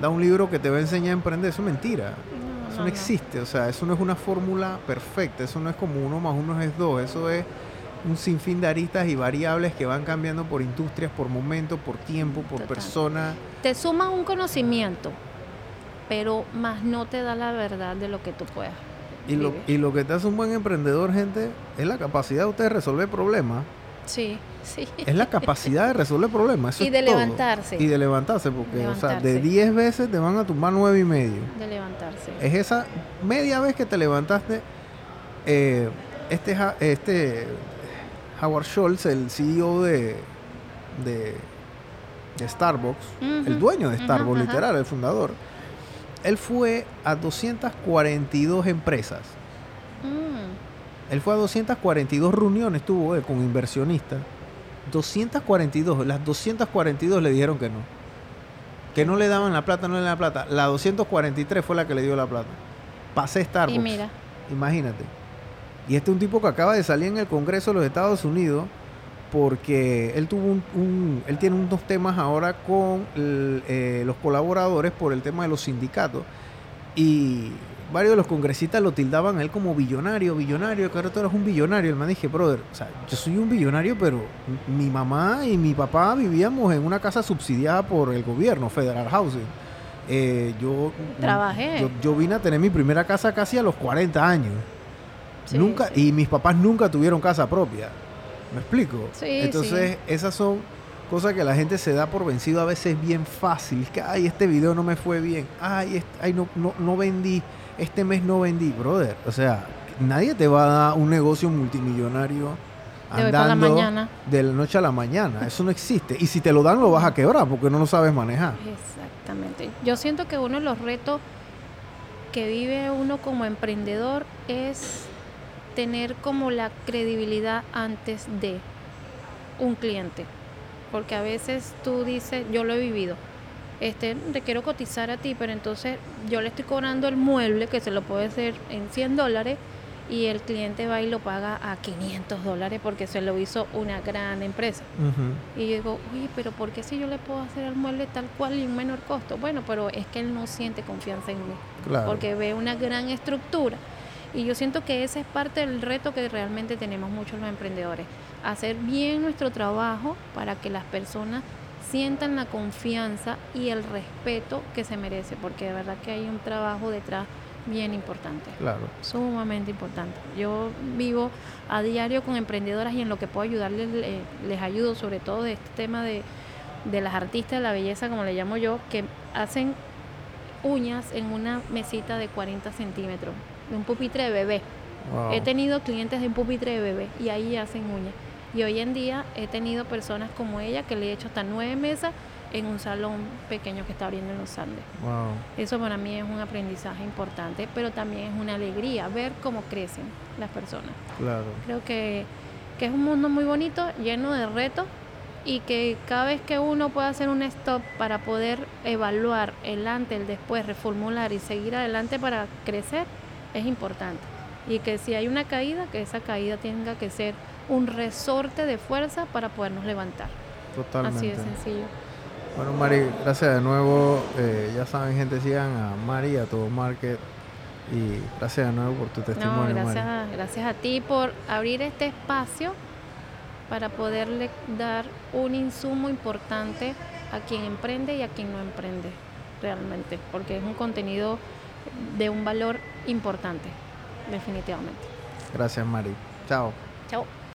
dar un libro que te va a enseñar a emprender, eso es mentira. eso no, existe, o sea, eso no es una fórmula perfecta, eso no es como uno más uno es dos, eso es un sinfín de aristas y variables que van cambiando por industrias, por momento, por tiempo, por persona. Te suma un conocimiento, pero más no te da la verdad de lo que tú puedas. Y lo, y lo que te hace un buen emprendedor, gente, es la capacidad de usted resolver problemas. Sí, sí. Es la capacidad de resolver problemas. y de levantarse. Y de levantarse, porque O sea, de 10 veces te van a tumbar nueve y medio. De levantarse. Es esa media vez que te levantaste. Eh, este, este Howard Schultz, el CEO de, de, Starbucks, el dueño de Starbucks, literal, el fundador, él fue a 242 empresas. Mm. Él fue a 242 reuniones, tuvo él con inversionistas. 242, las 242 le dijeron que no. Que no le daban la plata, no le daban la plata. La 243 fue la que le dio la plata. Pasé Starbucks. Y mira. Imagínate. Y este es un tipo que acaba de salir en el Congreso de los Estados Unidos porque él tuvo un, él tiene unos temas ahora con eh, los colaboradores por el tema de los sindicatos y varios de los congresistas lo tildaban a él como billonario, billonario, que ahora tú eres un billonario. El man dije, brother, o sea, yo soy un billonario, pero mi mamá y mi papá vivíamos en una casa subsidiada por el gobierno, Federal Housing. Eh, yo, Trabajé. Yo, vine a tener mi primera casa casi a los 40 años. nunca, Y mis papás nunca tuvieron casa propia. ¿Me explico? Entonces, esas son cosas que la gente se da por vencido a veces bien fácil. Que, ay, este video no me fue bien. Ay, ay no, no, no vendí. Este mes no vendí, brother. O sea, nadie te va a dar un negocio multimillonario andando la mañana. de la noche a la mañana. Eso no existe. Y si te lo dan, lo vas a quebrar porque no lo sabes manejar. Exactamente. Yo siento que uno de los retos que vive uno como emprendedor es tener como la credibilidad antes de un cliente. Porque a veces tú dices, yo lo he vivido, este, te quiero cotizar a ti, pero entonces yo le estoy cobrando el mueble que se lo puede hacer en 100 dólares y el cliente va y lo paga a 500 dólares porque se lo hizo una gran empresa. Y yo digo, oye, pero ¿por qué si yo le puedo hacer el mueble tal cual y un menor costo? Bueno, pero es que él no siente confianza en mí, porque ve una gran estructura y yo siento que ese es parte del reto que realmente tenemos muchos los emprendedores. Hacer bien nuestro trabajo para que las personas sientan la confianza y el respeto que se merece, porque de verdad que hay un trabajo detrás bien importante. Claro. Sumamente importante. Yo vivo a diario con emprendedoras y en lo que puedo ayudarles les, ayudo, sobre todo de este tema de, de las artistas de la belleza, como le llamo yo, que hacen uñas en una mesita de 40 centímetros de un pupitre de bebé. He tenido clientes de un pupitre de bebé y ahí hacen uñas. Y hoy en día he tenido personas como ella que le he hecho hasta nueve mesas en un salón pequeño que está abriendo en los Andes. Eso para mí es un aprendizaje importante, pero también es una alegría ver cómo crecen las personas. Claro. Creo que, que es un mundo muy bonito, lleno de retos y que cada vez que uno puede hacer un stop para poder evaluar el antes, el después, reformular y seguir adelante para crecer, es importante. Y que si hay una caída, que esa caída tenga que ser un resorte de fuerza para podernos levantar. Totalmente. Así de sencillo. Bueno, Mari, gracias de nuevo. Eh, ya saben, gente, sigan a Mari, a todo Market. Y gracias de nuevo por tu testimonio. gracias, gracias a ti por abrir este espacio para poderle dar un insumo importante a quien emprende y a quien no emprende, realmente, porque es un contenido de un valor importante, definitivamente. Gracias, Mari. Chao. Chao.